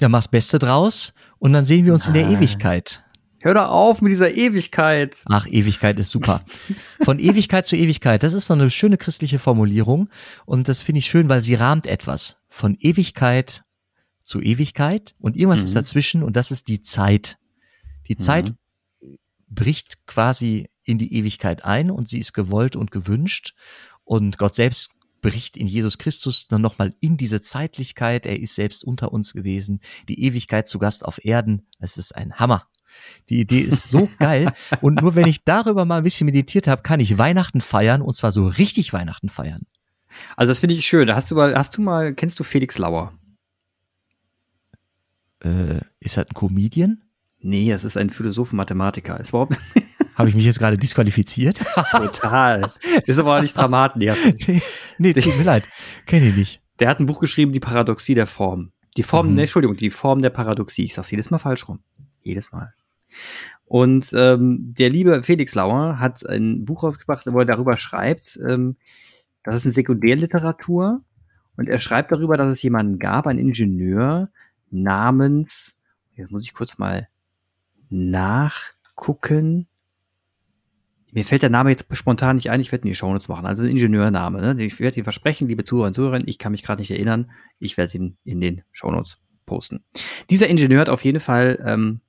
B: Ja, mach's Beste draus und dann sehen wir uns Nein. in der Ewigkeit.
A: Hör doch auf mit dieser Ewigkeit.
B: Ach, Ewigkeit ist super. Von Ewigkeit zu Ewigkeit, das ist so eine schöne christliche Formulierung und das finde ich schön, weil sie rahmt etwas. Von Ewigkeit zu Ewigkeit und irgendwas mhm. ist dazwischen und das ist die Zeit. Die mhm. Zeit bricht quasi in die Ewigkeit ein und sie ist gewollt und gewünscht und Gott selbst bricht in Jesus Christus dann nochmal in diese Zeitlichkeit. Er ist selbst unter uns gewesen. Die Ewigkeit zu Gast auf Erden. Es ist ein Hammer. Die Idee ist so geil. Und nur wenn ich darüber mal ein bisschen meditiert habe, kann ich Weihnachten feiern und zwar so richtig Weihnachten feiern.
A: Also das finde ich schön. Hast du mal, hast du mal, kennst du Felix Lauer?
B: Äh, ist das ein Comedian?
A: Nee, es ist ein Philosoph und Mathematiker. Ist überhaupt
B: Habe ich mich jetzt gerade disqualifiziert?
A: Total. Ist aber auch nicht Dramaten.
B: nee, nee, tut mir leid. Kenne ich nicht.
A: Der hat ein Buch geschrieben, Die Paradoxie der Form. Die Form, mhm. ne, Entschuldigung, die Form der Paradoxie. Ich sag's jedes Mal falsch rum. Jedes Mal. Und ähm, der liebe Felix Lauer hat ein Buch rausgebracht, wo er darüber schreibt, ähm, das ist eine Sekundärliteratur und er schreibt darüber, dass es jemanden gab, einen Ingenieur namens, jetzt muss ich kurz mal nachgucken. Mir fällt der Name jetzt spontan nicht ein, ich werde ihn in die Shownotes machen. Also ein Ingenieurname. Ne? Ich werde ihn versprechen, liebe Zuhörer und Zuhörerinnen, ich kann mich gerade nicht erinnern. Ich werde ihn in den Shownotes posten. Dieser Ingenieur hat auf jeden Fall ähm,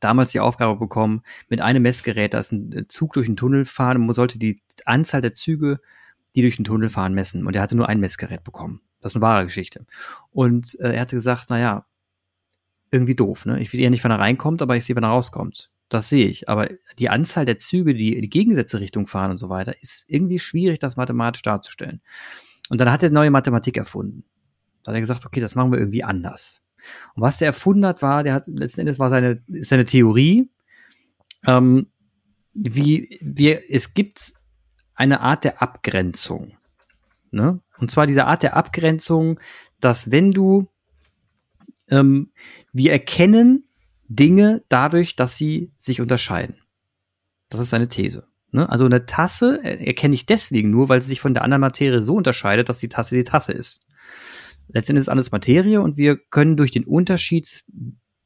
A: damals die Aufgabe bekommen, mit einem Messgerät, da ist ein Zug durch den Tunnel fahren und man sollte die Anzahl der Züge, die durch den Tunnel fahren, messen. Und er hatte nur ein Messgerät bekommen. Das ist eine wahre Geschichte. Und äh, er hatte gesagt, naja, irgendwie doof, ne? Ich will ja nicht, wann er reinkommt, aber ich sehe, wann er rauskommt. Das sehe ich. Aber die Anzahl der Züge, die in die Gegensätze Richtung fahren und so weiter, ist irgendwie schwierig, das mathematisch darzustellen. Und dann hat er neue Mathematik erfunden. Da hat er gesagt, okay, das machen wir irgendwie anders. Und was der erfunden hat, war, der hat letzten Endes war seine, seine Theorie, ähm, wie wir, es gibt eine Art der Abgrenzung. Ne? Und zwar diese Art der Abgrenzung, dass wenn du ähm, wir erkennen Dinge dadurch, dass sie sich unterscheiden. Das ist seine These. Ne? Also eine Tasse erkenne ich deswegen nur, weil sie sich von der anderen Materie so unterscheidet, dass die Tasse die Tasse ist. Letztendlich ist alles Materie und wir können durch den Unterschied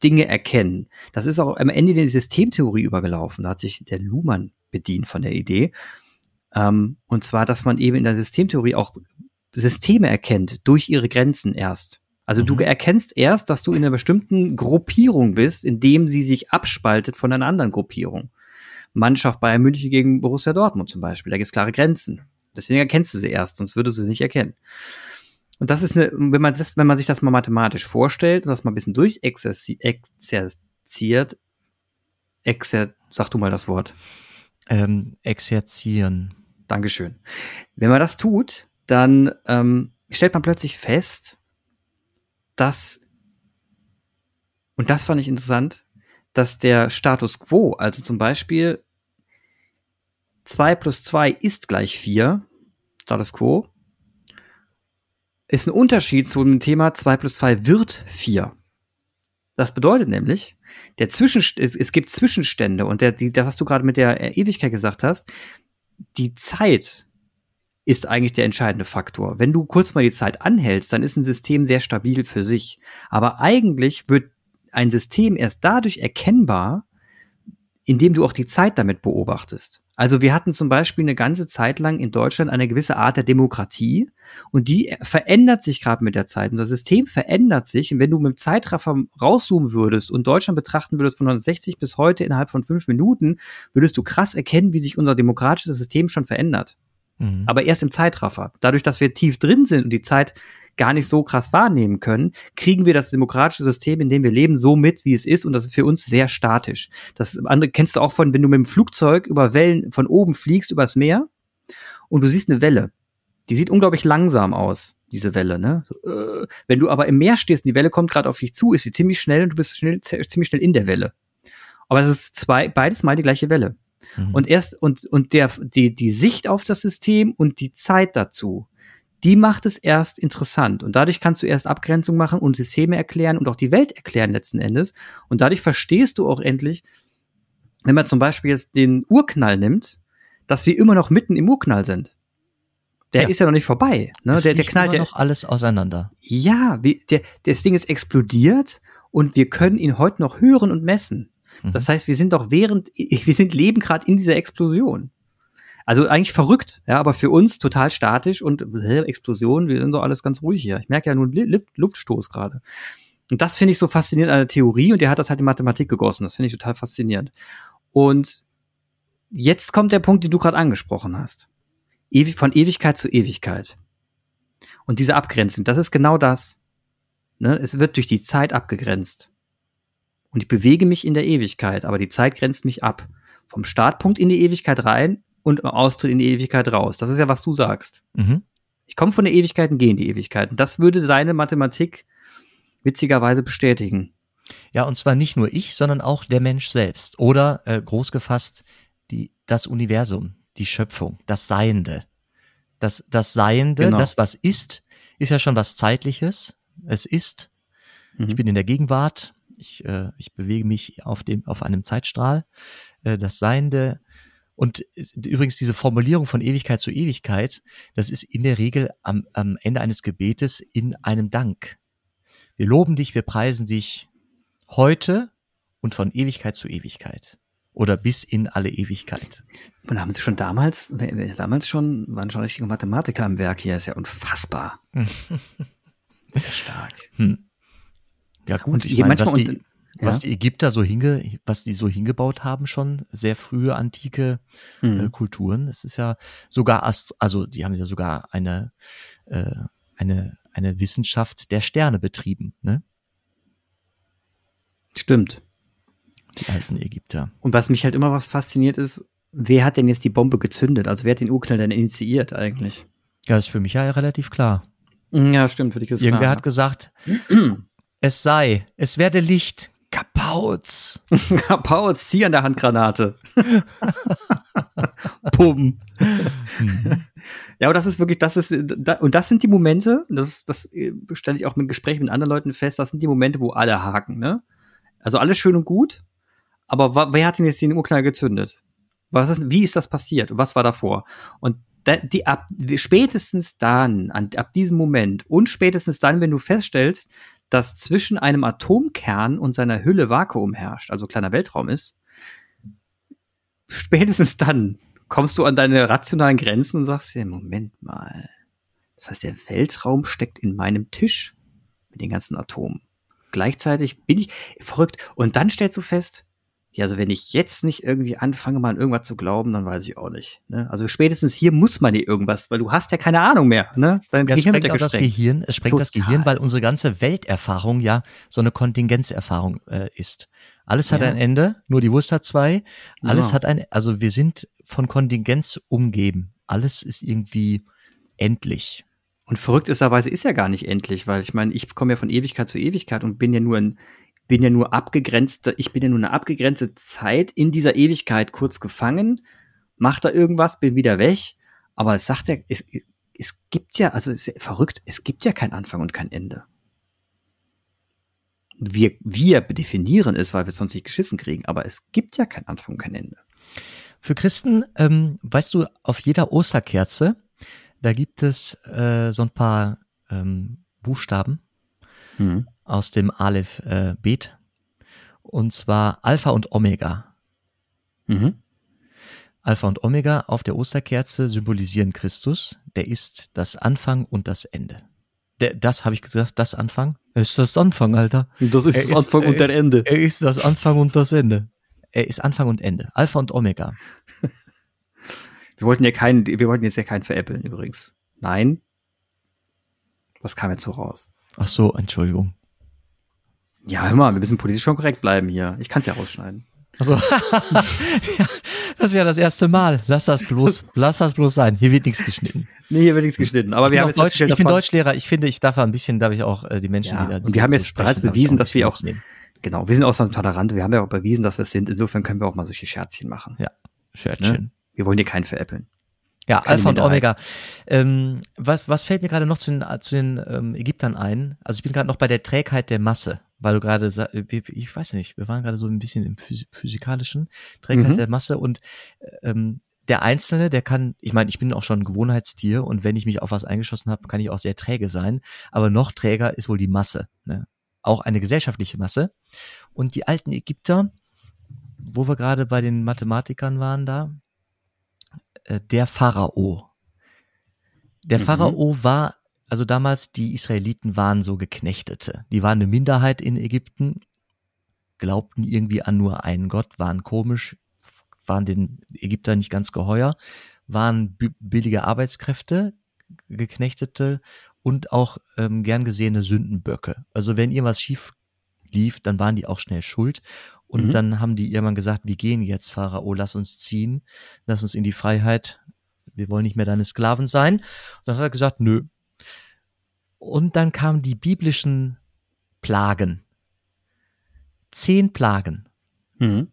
A: Dinge erkennen. Das ist auch am Ende in die Systemtheorie übergelaufen. Da hat sich der Luhmann bedient von der Idee. Ähm, und zwar, dass man eben in der Systemtheorie auch Systeme erkennt durch ihre Grenzen erst. Also mhm. du erkennst erst, dass du in einer bestimmten Gruppierung bist, indem sie sich abspaltet von einer anderen Gruppierung. Mannschaft Bayern München gegen Borussia Dortmund zum Beispiel. Da gibt es klare Grenzen. Deswegen erkennst du sie erst, sonst würdest du sie nicht erkennen. Und das ist eine, wenn man das, wenn man sich das mal mathematisch vorstellt und das mal ein bisschen durchexerziert, exer, sag du mal das Wort.
B: Ähm, exerzieren.
A: Dankeschön. Wenn man das tut, dann ähm, stellt man plötzlich fest, dass, und das fand ich interessant, dass der Status quo, also zum Beispiel 2 plus 2 ist gleich 4, Status quo, ist ein Unterschied zu dem Thema 2 plus 2 wird 4. Das bedeutet nämlich, der Zwischen, es, es gibt Zwischenstände und der, die, das, was du gerade mit der Ewigkeit gesagt hast, die Zeit ist eigentlich der entscheidende Faktor. Wenn du kurz mal die Zeit anhältst, dann ist ein System sehr stabil für sich. Aber eigentlich wird ein System erst dadurch erkennbar, indem du auch die Zeit damit beobachtest. Also wir hatten zum Beispiel eine ganze Zeit lang in Deutschland eine gewisse Art der Demokratie und die verändert sich gerade mit der Zeit. Das System verändert sich. Und wenn du mit dem Zeitraffer rauszoomen würdest und Deutschland betrachten würdest von 1960 bis heute innerhalb von fünf Minuten, würdest du krass erkennen, wie sich unser demokratisches System schon verändert. Mhm. Aber erst im Zeitraffer. Dadurch, dass wir tief drin sind und die Zeit gar nicht so krass wahrnehmen können, kriegen wir das demokratische System, in dem wir leben, so mit, wie es ist und das ist für uns sehr statisch. Das andere kennst du auch von, wenn du mit dem Flugzeug über Wellen von oben fliegst übers Meer und du siehst eine Welle. Die sieht unglaublich langsam aus, diese Welle, ne? Äh, wenn du aber im Meer stehst und die Welle kommt gerade auf dich zu, ist sie ziemlich schnell und du bist schnell, ziemlich schnell in der Welle. Aber es ist zwei, beides mal die gleiche Welle. Mhm. Und erst, und, und der, die, die Sicht auf das System und die Zeit dazu, die macht es erst interessant. Und dadurch kannst du erst Abgrenzung machen und Systeme erklären und auch die Welt erklären letzten Endes. Und dadurch verstehst du auch endlich, wenn man zum Beispiel jetzt den Urknall nimmt, dass wir immer noch mitten im Urknall sind. Der ja. ist ja noch nicht vorbei. Ne?
B: der, der knallt ja noch alles auseinander.
A: Ja, wie, der, das Ding ist explodiert und wir können ihn heute noch hören und messen. Mhm. Das heißt, wir sind doch während, wir sind leben gerade in dieser Explosion. Also eigentlich verrückt, ja, aber für uns total statisch und äh, Explosion, wir sind doch alles ganz ruhig hier. Ich merke ja nur Luftstoß gerade. Und das finde ich so faszinierend an der Theorie und der hat das halt in Mathematik gegossen. Das finde ich total faszinierend. Und jetzt kommt der Punkt, den du gerade angesprochen hast. Ewig, von Ewigkeit zu Ewigkeit. Und diese Abgrenzung, das ist genau das. Ne? Es wird durch die Zeit abgegrenzt. Und ich bewege mich in der Ewigkeit, aber die Zeit grenzt mich ab. Vom Startpunkt in die Ewigkeit rein und im Austritt in die Ewigkeit raus. Das ist ja, was du sagst. Mhm. Ich komme von der Ewigkeit und gehe in die Ewigkeit. Und das würde seine Mathematik witzigerweise bestätigen.
B: Ja, und zwar nicht nur ich, sondern auch der Mensch selbst. Oder äh, groß gefasst, die, das Universum, die Schöpfung, das Seiende. Das, das Seiende, genau. das, was ist, ist ja schon was Zeitliches. Es ist. Mhm. Ich bin in der Gegenwart. Ich, äh, ich bewege mich auf, dem, auf einem Zeitstrahl. Äh, das Seiende. Und übrigens diese Formulierung von Ewigkeit zu Ewigkeit, das ist in der Regel am, am Ende eines Gebetes in einem Dank. Wir loben dich, wir preisen dich heute und von Ewigkeit zu Ewigkeit oder bis in alle Ewigkeit.
A: Und haben sie schon damals, damals schon, waren schon richtige Mathematiker am Werk hier, ist ja unfassbar. Sehr stark. Hm.
B: Ja gut, und ich meine, was die, was die Ägypter so hinge, was die so hingebaut haben schon, sehr frühe antike mhm. äh, Kulturen. Es ist ja sogar, also die haben ja sogar eine, äh, eine, eine Wissenschaft der Sterne betrieben, ne?
A: Stimmt.
B: Die alten Ägypter.
A: Und was mich halt immer was fasziniert ist, wer hat denn jetzt die Bombe gezündet? Also wer hat den Urknall denn initiiert eigentlich?
B: Ja, ist für mich ja relativ klar.
A: Ja, stimmt, für dich ist
B: Irgendwer klar. hat gesagt, es sei, es werde Licht, Kapauz.
A: Kapauz, zieh an der Handgranate. Pum. Mhm. Ja, aber das ist wirklich, das ist, und das sind die Momente, das, das äh, stelle ich auch mit Gesprächen mit anderen Leuten fest, das sind die Momente, wo alle haken, ne? Also alles schön und gut, aber wer hat denn jetzt den Urknall gezündet? Was ist, wie ist das passiert? Was war davor? Und die, ab, spätestens dann, an, ab diesem Moment und spätestens dann, wenn du feststellst, dass zwischen einem Atomkern und seiner Hülle Vakuum herrscht, also kleiner Weltraum ist, spätestens dann kommst du an deine rationalen Grenzen und sagst dir, Moment mal. Das heißt, der Weltraum steckt in meinem Tisch mit den ganzen Atomen. Gleichzeitig bin ich verrückt. Und dann stellst du fest, ja, also wenn ich jetzt nicht irgendwie anfange, mal an irgendwas zu glauben, dann weiß ich auch nicht. Ne? Also spätestens hier muss man dir irgendwas, weil du hast ja keine Ahnung mehr. Ne?
B: Dein ja, Gehirn sprengt auch das Gehirn, es sprengt Total. das Gehirn, weil unsere ganze Welterfahrung ja so eine Kontingenzerfahrung äh, ist. Alles hat ja. ein Ende, nur die Wurst hat zwei. Alles ja. hat ein, also wir sind von Kontingenz umgeben. Alles ist irgendwie endlich.
A: Und verrückterweise ist ja gar nicht endlich, weil ich meine, ich komme ja von Ewigkeit zu Ewigkeit und bin ja nur ein bin ja nur abgegrenzte, ich bin ja nur eine abgegrenzte Zeit in dieser Ewigkeit kurz gefangen, mach da irgendwas, bin wieder weg. Aber es sagt ja, es, es gibt ja, also es ist verrückt, es gibt ja kein Anfang und kein Ende. Wir, wir definieren es, weil wir es sonst nicht geschissen kriegen, aber es gibt ja kein Anfang und kein Ende.
B: Für Christen, ähm, weißt du, auf jeder Osterkerze, da gibt es äh, so ein paar ähm, Buchstaben. Mhm aus dem Aleph äh, Bet. Und zwar Alpha und Omega. Mhm. Alpha und Omega auf der Osterkerze symbolisieren Christus. Der ist das Anfang und das Ende. Der, das habe ich gesagt, das Anfang.
A: Er ist das Anfang, Alter.
B: Das ist er das Anfang und der Ende. Er ist das Anfang und das Ende. Er ist Anfang und Ende. Alpha und Omega.
A: wir wollten ja keinen, wir wollten jetzt ja keinen veräppeln übrigens. Nein. Was kam jetzt so raus?
B: Ach so, Entschuldigung.
A: Ja, hör mal, wir müssen politisch schon korrekt bleiben hier. Ich kann es ja rausschneiden.
B: Also, ja, das wäre das erste Mal. Lass das bloß, lass das bloß sein. Hier wird nichts geschnitten.
A: Nee, hier wird nichts geschnitten. Aber wir haben
B: jetzt Deutsch, ich bin Deutschlehrer. Ich finde, ich darf ein bisschen, darf ich auch äh, die Menschen,
A: ja,
B: die da.
A: Und wir haben jetzt bereits bewiesen, dass wir auch, nehmen. genau, wir sind auch so tolerant. Wir haben ja auch bewiesen, dass wir es sind. Insofern können wir auch mal solche Scherzchen machen.
B: Ja, Scherzchen. Ne?
A: Wir wollen hier keinen veräppeln.
B: Ja, Keine Alpha und Omega. Ähm, was, was fällt mir gerade noch zu den, zu den ähm, Ägyptern ein? Also ich bin gerade noch bei der Trägheit der Masse weil du gerade, ich weiß nicht, wir waren gerade so ein bisschen im physikalischen Trägheit mhm. der Masse und ähm, der Einzelne, der kann, ich meine, ich bin auch schon ein Gewohnheitstier und wenn ich mich auf was eingeschossen habe, kann ich auch sehr träge sein, aber noch träger ist wohl die Masse, ne? auch eine gesellschaftliche Masse. Und die alten Ägypter, wo wir gerade bei den Mathematikern waren da, äh, der Pharao. Der mhm. Pharao war also damals die Israeliten waren so Geknechtete. Die waren eine Minderheit in Ägypten, glaubten irgendwie an nur einen Gott, waren komisch, waren den Ägyptern nicht ganz geheuer, waren billige Arbeitskräfte, Geknechtete und auch ähm, gern gesehene Sündenböcke. Also wenn irgendwas schief lief, dann waren die auch schnell schuld. Und mhm. dann haben die irgendwann gesagt, wir gehen jetzt, Pharao, lass uns ziehen, lass uns in die Freiheit, wir wollen nicht mehr deine Sklaven sein. Und dann hat er gesagt, nö, und dann kamen die biblischen Plagen. Zehn Plagen. Mhm.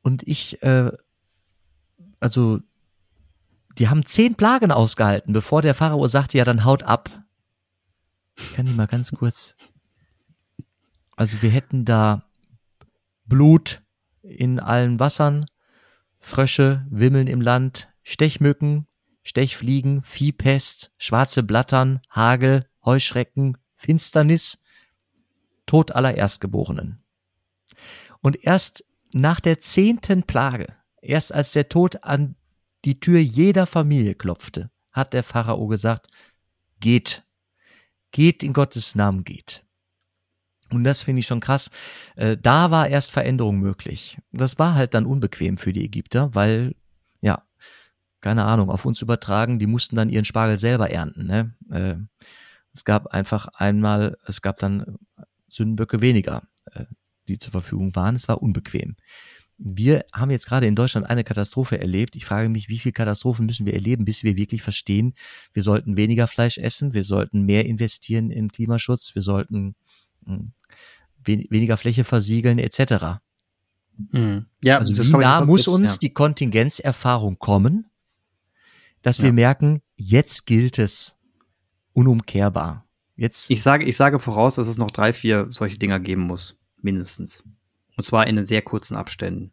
B: Und ich, äh, also, die haben zehn Plagen ausgehalten, bevor der Pharao sagte, ja, dann haut ab. Ich kann die mal ganz kurz. Also, wir hätten da Blut in allen Wassern, Frösche wimmeln im Land, Stechmücken, Stechfliegen, Viehpest, schwarze Blattern, Hagel, Heuschrecken, Finsternis, Tod aller Erstgeborenen. Und erst nach der zehnten Plage, erst als der Tod an die Tür jeder Familie klopfte, hat der Pharao gesagt, geht, geht in Gottes Namen, geht. Und das finde ich schon krass. Äh, da war erst Veränderung möglich. Das war halt dann unbequem für die Ägypter, weil, ja, keine Ahnung, auf uns übertragen, die mussten dann ihren Spargel selber ernten. Ne? Äh, es gab einfach einmal, es gab dann Sündenböcke weniger, äh, die zur Verfügung waren. Es war unbequem. Wir haben jetzt gerade in Deutschland eine Katastrophe erlebt. Ich frage mich, wie viele Katastrophen müssen wir erleben, bis wir wirklich verstehen, wir sollten weniger Fleisch essen, wir sollten mehr investieren in Klimaschutz, wir sollten hm, wen weniger Fläche versiegeln etc.
A: Mhm.
B: Ja, also wie nah muss uns ja. die Kontingenzerfahrung kommen, dass ja. wir merken, jetzt gilt es unumkehrbar. Jetzt.
A: Ich sage, ich sage voraus, dass es noch drei, vier solche Dinger geben muss, mindestens. Und zwar in den sehr kurzen Abständen.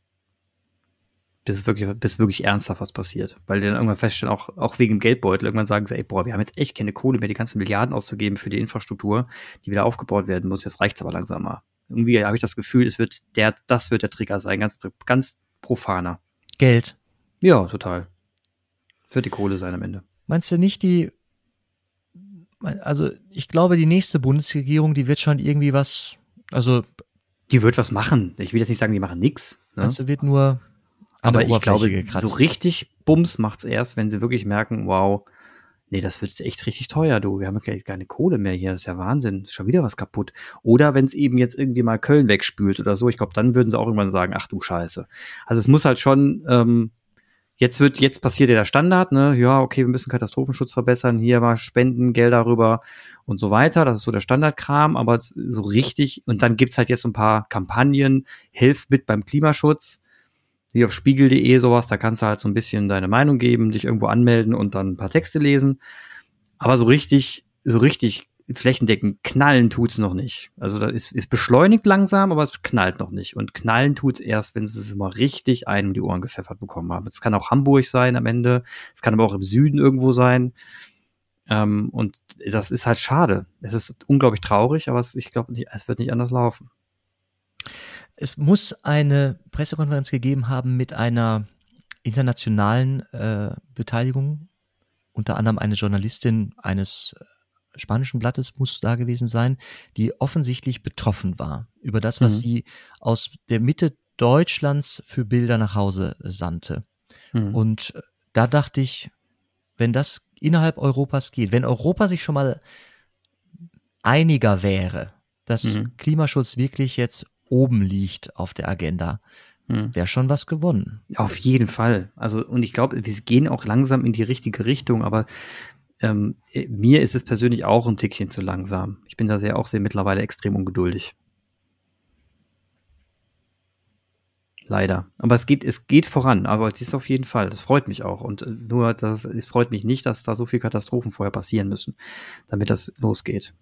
A: Bis es wirklich, bis wirklich ernsthaft was passiert. Weil die dann irgendwann feststellen, auch, auch wegen dem Geldbeutel, irgendwann sagen sie, ey, boah, wir haben jetzt echt keine Kohle mehr, die ganzen Milliarden auszugeben für die Infrastruktur, die wieder aufgebaut werden muss. Jetzt reicht's aber langsam mal. Irgendwie habe ich das Gefühl, es wird der, das wird der Trigger sein, ganz, ganz profaner.
B: Geld.
A: Ja, total. Wird die Kohle sein am Ende.
B: Meinst du nicht die, also ich glaube, die nächste Bundesregierung, die wird schon irgendwie was, also.
A: Die wird was machen. Ich will jetzt nicht sagen, die machen nichts.
B: Ne? Meinst du, wird nur
A: aber ich glaube, gekratzt. so richtig Bums macht's erst, wenn sie wirklich merken, wow, nee, das wird echt richtig teuer, du. Wir haben ja keine Kohle mehr hier. Das ist ja Wahnsinn. Ist schon wieder was kaputt. Oder wenn es eben jetzt irgendwie mal Köln wegspült oder so, ich glaube, dann würden sie auch irgendwann sagen, ach du Scheiße. Also es muss halt schon, ähm, jetzt wird, jetzt passiert ja der Standard, ne? Ja, okay, wir müssen Katastrophenschutz verbessern, hier mal Spenden, Geld darüber und so weiter. Das ist so der Standardkram, aber so richtig, und dann gibt's halt jetzt ein paar Kampagnen, hilf mit beim Klimaschutz wie auf spiegel.de sowas, da kannst du halt so ein bisschen deine Meinung geben, dich irgendwo anmelden und dann ein paar Texte lesen. Aber so richtig, so richtig flächendeckend knallen tut's noch nicht. Also das ist, ist beschleunigt langsam, aber es knallt noch nicht. Und knallen tut's erst, wenn sie es mal richtig ein um die Ohren gepfeffert bekommen haben. Es kann auch Hamburg sein am Ende. Es kann aber auch im Süden irgendwo sein. Ähm, und das ist halt schade. Es ist unglaublich traurig, aber es, ich glaube, es wird nicht anders laufen.
B: Es muss eine Pressekonferenz gegeben haben mit einer internationalen äh, Beteiligung. Unter anderem eine Journalistin eines spanischen Blattes muss da gewesen sein, die offensichtlich betroffen war über das, was mhm. sie aus der Mitte Deutschlands für Bilder nach Hause sandte. Mhm. Und äh, da dachte ich, wenn das innerhalb Europas geht, wenn Europa sich schon mal einiger wäre, dass mhm. Klimaschutz wirklich jetzt oben liegt auf der Agenda, hm. wäre schon was gewonnen.
A: Auf jeden Fall. Also, und ich glaube, wir gehen auch langsam in die richtige Richtung, aber ähm, mir ist es persönlich auch ein Tickchen zu langsam. Ich bin da sehr auch sehr mittlerweile extrem ungeduldig. Leider. Aber es geht, es geht voran, aber es ist auf jeden Fall. Das freut mich auch. Und äh, nur, dass, es freut mich nicht, dass da so viele Katastrophen vorher passieren müssen, damit das losgeht.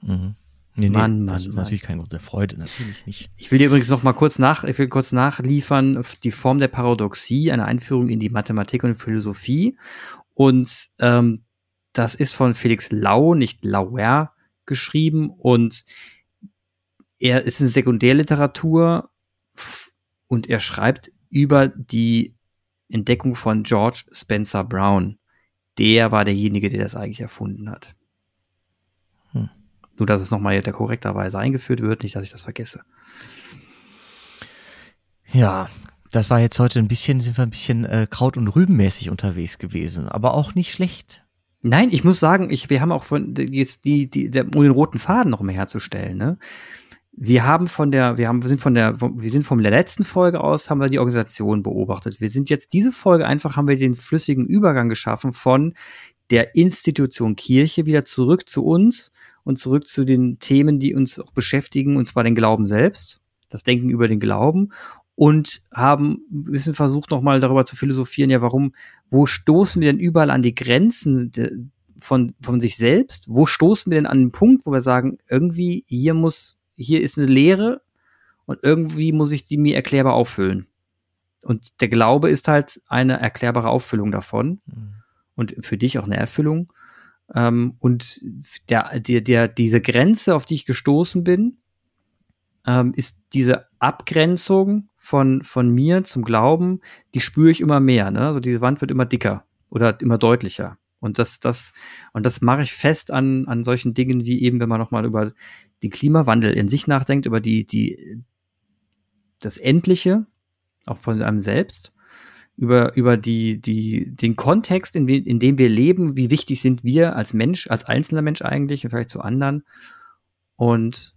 B: Mhm. Nee, nee, Mann, das Mann, ist natürlich kein Grund der Freude, natürlich nicht.
A: Ich will dir übrigens noch mal kurz nach, ich will kurz nachliefern, die Form der Paradoxie, eine Einführung in die Mathematik und Philosophie. Und ähm, das ist von Felix Lau, nicht Lauer, geschrieben. Und er ist in Sekundärliteratur und er schreibt über die Entdeckung von George Spencer Brown. Der war derjenige, der das eigentlich erfunden hat. Nur, dass es nochmal der korrekterweise eingeführt wird, nicht, dass ich das vergesse.
B: Ja, das war jetzt heute ein bisschen, sind wir ein bisschen äh, Kraut- und Rübenmäßig unterwegs gewesen, aber auch nicht schlecht.
A: Nein, ich muss sagen, ich, wir haben auch von, jetzt die, die, der, um den roten Faden noch mehr herzustellen, ne? Wir haben von der, wir haben, wir sind von der, wir sind von der letzten Folge aus, haben wir die Organisation beobachtet. Wir sind jetzt diese Folge einfach, haben wir den flüssigen Übergang geschaffen von der Institution Kirche wieder zurück zu uns und zurück zu den Themen, die uns auch beschäftigen, und zwar den Glauben selbst, das Denken über den Glauben und haben ein bisschen versucht, nochmal darüber zu philosophieren, ja, warum, wo stoßen wir denn überall an die Grenzen von, von sich selbst? Wo stoßen wir denn an den Punkt, wo wir sagen, irgendwie hier muss, hier ist eine Lehre und irgendwie muss ich die mir erklärbar auffüllen. Und der Glaube ist halt eine erklärbare Auffüllung davon mhm. und für dich auch eine Erfüllung. Ähm, und der, der, der, diese Grenze, auf die ich gestoßen bin, ähm, ist diese Abgrenzung von, von mir zum Glauben, die spüre ich immer mehr. Ne? Also diese Wand wird immer dicker oder immer deutlicher. Und das, das, und das mache ich fest an, an solchen Dingen, die eben, wenn man nochmal über den Klimawandel in sich nachdenkt, über die, die, das Endliche, auch von einem selbst, über, über die, die, den Kontext, in, in dem wir leben, wie wichtig sind wir als Mensch, als einzelner Mensch eigentlich und vielleicht zu anderen. Und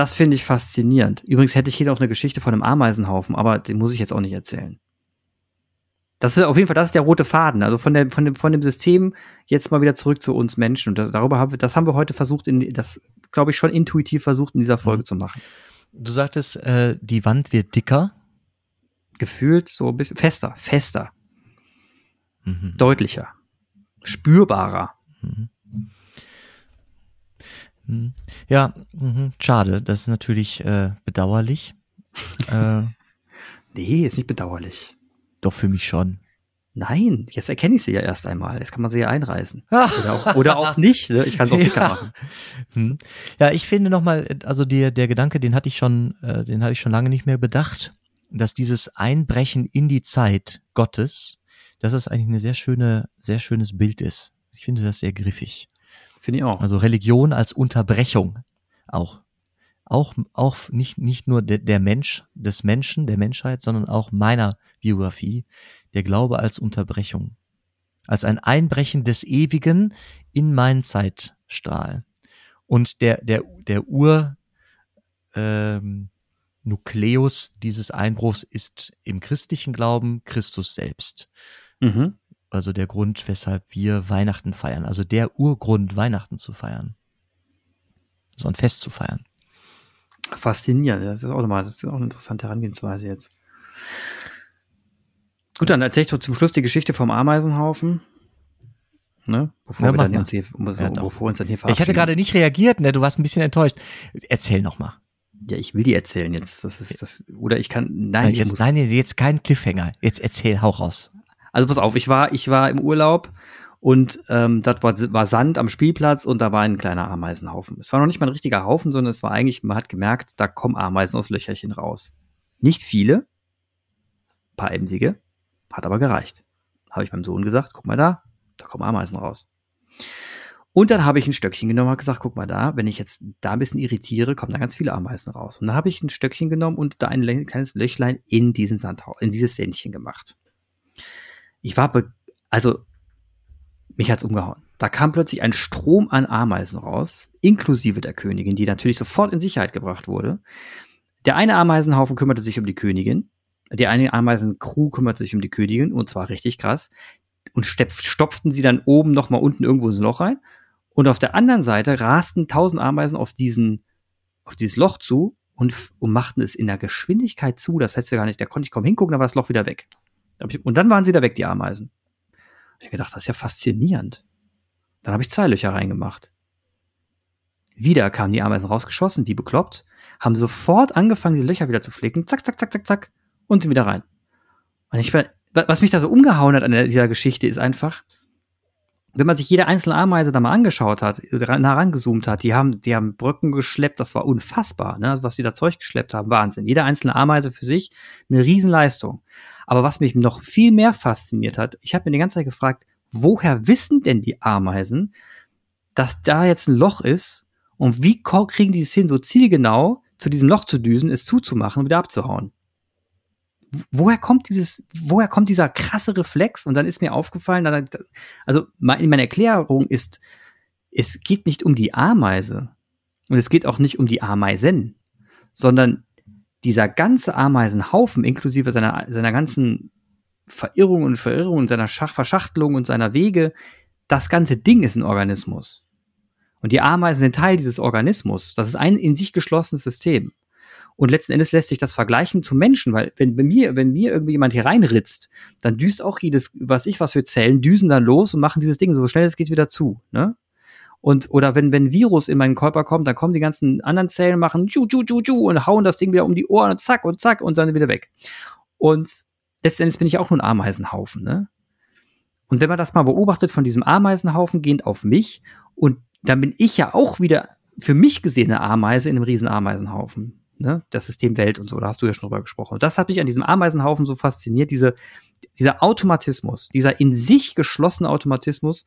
A: das finde ich faszinierend. Übrigens hätte ich hier noch eine Geschichte von einem Ameisenhaufen, aber den muss ich jetzt auch nicht erzählen. Das ist auf jeden Fall, das ist der rote Faden. Also von, der, von, dem, von dem System jetzt mal wieder zurück zu uns Menschen. Und das, darüber haben wir, das haben wir heute versucht, in das glaube ich, schon intuitiv versucht in dieser Folge mhm. zu machen.
B: Du sagtest, äh, die Wand wird dicker.
A: Gefühlt so ein bisschen fester, fester. Mhm. Deutlicher. Spürbarer. Mhm.
B: Mhm. Ja, mhm. schade. Das ist natürlich äh, bedauerlich.
A: äh, nee, ist nicht bedauerlich.
B: Doch für mich schon.
A: Nein, jetzt erkenne ich sie ja erst einmal. Jetzt kann man sie ja einreißen. oder, auch, oder auch nicht. Ne? Ich kann es auch dicker ja. machen.
B: Hm. Ja, ich finde nochmal, also der, der Gedanke, den hatte ich schon, äh, den hatte ich schon lange nicht mehr bedacht, dass dieses Einbrechen in die Zeit Gottes, dass es eigentlich eine sehr schöne, sehr schönes Bild ist. Ich finde das sehr griffig.
A: Finde ich auch.
B: Also Religion als Unterbrechung auch. Auch, auch nicht, nicht nur der, der Mensch, des Menschen, der Menschheit, sondern auch meiner Biografie der Glaube als Unterbrechung, als ein Einbrechen des Ewigen in meinen Zeitstrahl. Und der, der, der Ur, ähm, Nukleus dieses Einbruchs ist im christlichen Glauben Christus selbst. Mhm. Also der Grund, weshalb wir Weihnachten feiern. Also der Urgrund, Weihnachten zu feiern. So ein Fest zu feiern.
A: Faszinierend. Das ist auch nochmal, das ist auch eine interessante Herangehensweise jetzt. Gut, dann erzähl ich doch zum Schluss die Geschichte vom Ameisenhaufen. Ne? Bevor, ja, wir dann uns hier, ja, bevor uns dann hier
B: Ich hatte gerade nicht reagiert, ne? Du warst ein bisschen enttäuscht. Erzähl noch mal.
A: Ja, ich will die erzählen jetzt. Das ist das. Oder ich kann.
B: Nein, nein jetzt, nein, jetzt kein Cliffhanger. Jetzt erzähl, hau raus.
A: Also pass auf, ich war, ich war im Urlaub und ähm, dort war, war Sand am Spielplatz und da war ein kleiner Ameisenhaufen. Es war noch nicht mal ein richtiger Haufen, sondern es war eigentlich, man hat gemerkt, da kommen Ameisen aus Löcherchen raus. Nicht viele, paar emsige, hat aber gereicht. Habe ich meinem Sohn gesagt, guck mal da, da kommen Ameisen raus. Und dann habe ich ein Stöckchen genommen und gesagt, guck mal da, wenn ich jetzt da ein bisschen irritiere, kommen da ganz viele Ameisen raus. Und da habe ich ein Stöckchen genommen und da ein kleines Löchlein in diesen Sandhauch, in dieses Sändchen gemacht. Ich war, also, mich hat's umgehauen. Da kam plötzlich ein Strom an Ameisen raus, inklusive der Königin, die natürlich sofort in Sicherheit gebracht wurde. Der eine Ameisenhaufen kümmerte sich um die Königin, die eine Ameisen-Crew kümmert sich um die Königin und zwar richtig krass und stopften sie dann oben nochmal unten irgendwo ins Loch rein. Und auf der anderen Seite rasten tausend Ameisen auf diesen, auf dieses Loch zu und, und machten es in der Geschwindigkeit zu. Das heißt ja gar nicht, da konnte ich kaum hingucken, da war das Loch wieder weg. Und dann waren sie da weg, die Ameisen. Hab ich gedacht, das ist ja faszinierend. Dann habe ich zwei Löcher reingemacht. Wieder kamen die Ameisen rausgeschossen, wie bekloppt, haben sofort angefangen, die Löcher wieder zu flicken. Zack, zack, zack, zack, zack und sind wieder rein. Und ich, was mich da so umgehauen hat an dieser Geschichte ist einfach, wenn man sich jede einzelne Ameise da mal angeschaut hat, nah rangezoomt hat, die haben, die haben Brücken geschleppt, das war unfassbar, ne? was die da Zeug geschleppt haben, Wahnsinn. Jede einzelne Ameise für sich eine Riesenleistung. Aber was mich noch viel mehr fasziniert hat, ich habe mir die ganze Zeit gefragt, woher wissen denn die Ameisen, dass da jetzt ein Loch ist und wie kriegen die es hin, so zielgenau zu diesem Loch zu düsen, es zuzumachen und wieder abzuhauen? Woher kommt dieses, woher kommt dieser krasse Reflex? Und dann ist mir aufgefallen, also meine Erklärung ist, es geht nicht um die Ameise und es geht auch nicht um die Ameisen, sondern dieser ganze Ameisenhaufen inklusive seiner, seiner ganzen Verirrung und Verirrung und seiner Schach Verschachtelung und seiner Wege, das ganze Ding ist ein Organismus. Und die Ameisen sind Teil dieses Organismus. Das ist ein in sich geschlossenes System. Und letzten Endes lässt sich das vergleichen zu Menschen, weil wenn, wenn mir, wenn mir irgendwie jemand hier reinritzt, dann düst auch jedes, was ich was für Zellen, düsen dann los und machen dieses Ding so schnell es geht wieder zu, ne? Und, oder wenn, wenn Virus in meinen Körper kommt, dann kommen die ganzen anderen Zellen, machen tschu, tschu, tschu, tschu und hauen das Ding wieder um die Ohren und zack und zack und dann wieder weg. Und letzten Endes bin ich auch nur ein Ameisenhaufen, ne? Und wenn man das mal beobachtet von diesem Ameisenhaufen gehend auf mich und dann bin ich ja auch wieder für mich gesehene Ameise in einem riesen Ameisenhaufen ne, das System Welt und so, da hast du ja schon drüber gesprochen. Und das hat mich an diesem Ameisenhaufen so fasziniert, diese, dieser Automatismus, dieser in sich geschlossene Automatismus,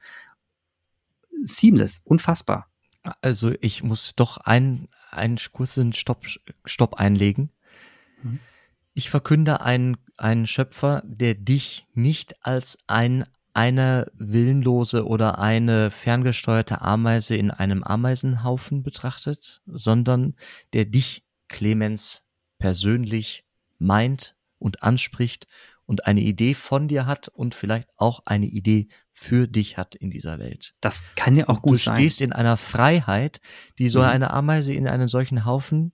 A: seamless, unfassbar.
B: Also ich muss doch einen, einen kurzen Stopp, Stopp einlegen. Mhm. Ich verkünde einen, einen Schöpfer, der dich nicht als ein eine willenlose oder eine ferngesteuerte Ameise in einem Ameisenhaufen betrachtet, sondern der dich Clemens persönlich meint und anspricht und eine Idee von dir hat und vielleicht auch eine Idee für dich hat in dieser Welt.
A: Das kann ja auch gut sein.
B: Du stehst in einer Freiheit, die so mhm. eine Ameise in einem solchen Haufen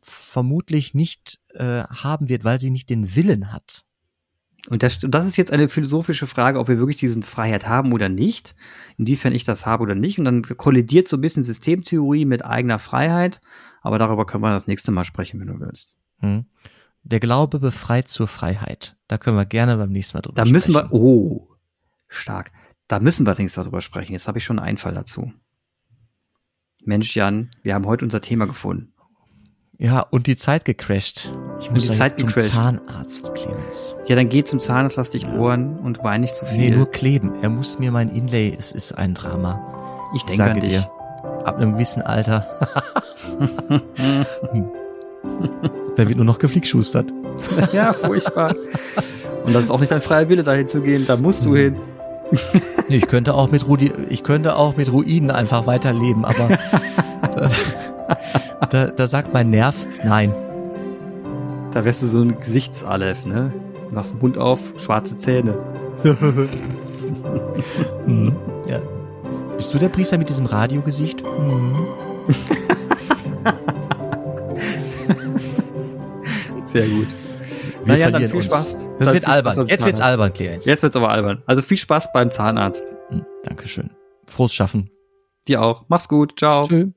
B: vermutlich nicht äh, haben wird, weil sie nicht den Willen hat.
A: Und das, das ist jetzt eine philosophische Frage, ob wir wirklich diesen Freiheit haben oder nicht, inwiefern ich das habe oder nicht. Und dann kollidiert so ein bisschen Systemtheorie mit eigener Freiheit. Aber darüber können wir das nächste Mal sprechen, wenn du willst. Hm.
B: Der Glaube befreit zur Freiheit. Da können wir gerne beim nächsten Mal
A: drüber sprechen. Da müssen wir, oh, stark. Da müssen wir allerdings drüber sprechen. Jetzt habe ich schon einen Einfall dazu. Mensch, Jan, wir haben heute unser Thema gefunden.
B: Ja, und die Zeit gecrashed.
A: Ich muss die Zeit
B: zum gecrashed. Zahnarzt, Clemens.
A: Ja, dann geh zum Zahnarzt, lass dich bohren und wein nicht zu viel.
B: Nee, nur kleben. Er muss mir mein Inlay, es ist ein Drama.
A: Ich denke an dich. Dir,
B: ab einem gewissen Alter. da wird nur noch geflickschustert.
A: ja, furchtbar. Und das ist auch nicht dein freier Wille, dahin zu gehen. Da musst du mhm. hin.
B: ich könnte auch mit Rudi, ich könnte auch mit Ruinen einfach weiterleben, aber da, da sagt mein Nerv nein.
A: Da wärst du so ein Gesichtsalef, ne? Du machst den Mund auf, schwarze Zähne.
B: mhm. Ja. Bist du der Priester mit diesem Radiogesicht? Mhm.
A: Sehr gut.
B: Wir naja, dann viel uns. Spaß. Das wird albern. Jetzt wird's albern, Clemens.
A: Jetzt wird's aber albern. Also viel Spaß beim Zahnarzt.
B: Hm, Dankeschön. Frohes Schaffen.
A: Dir auch. Mach's gut. Ciao. Tschüss.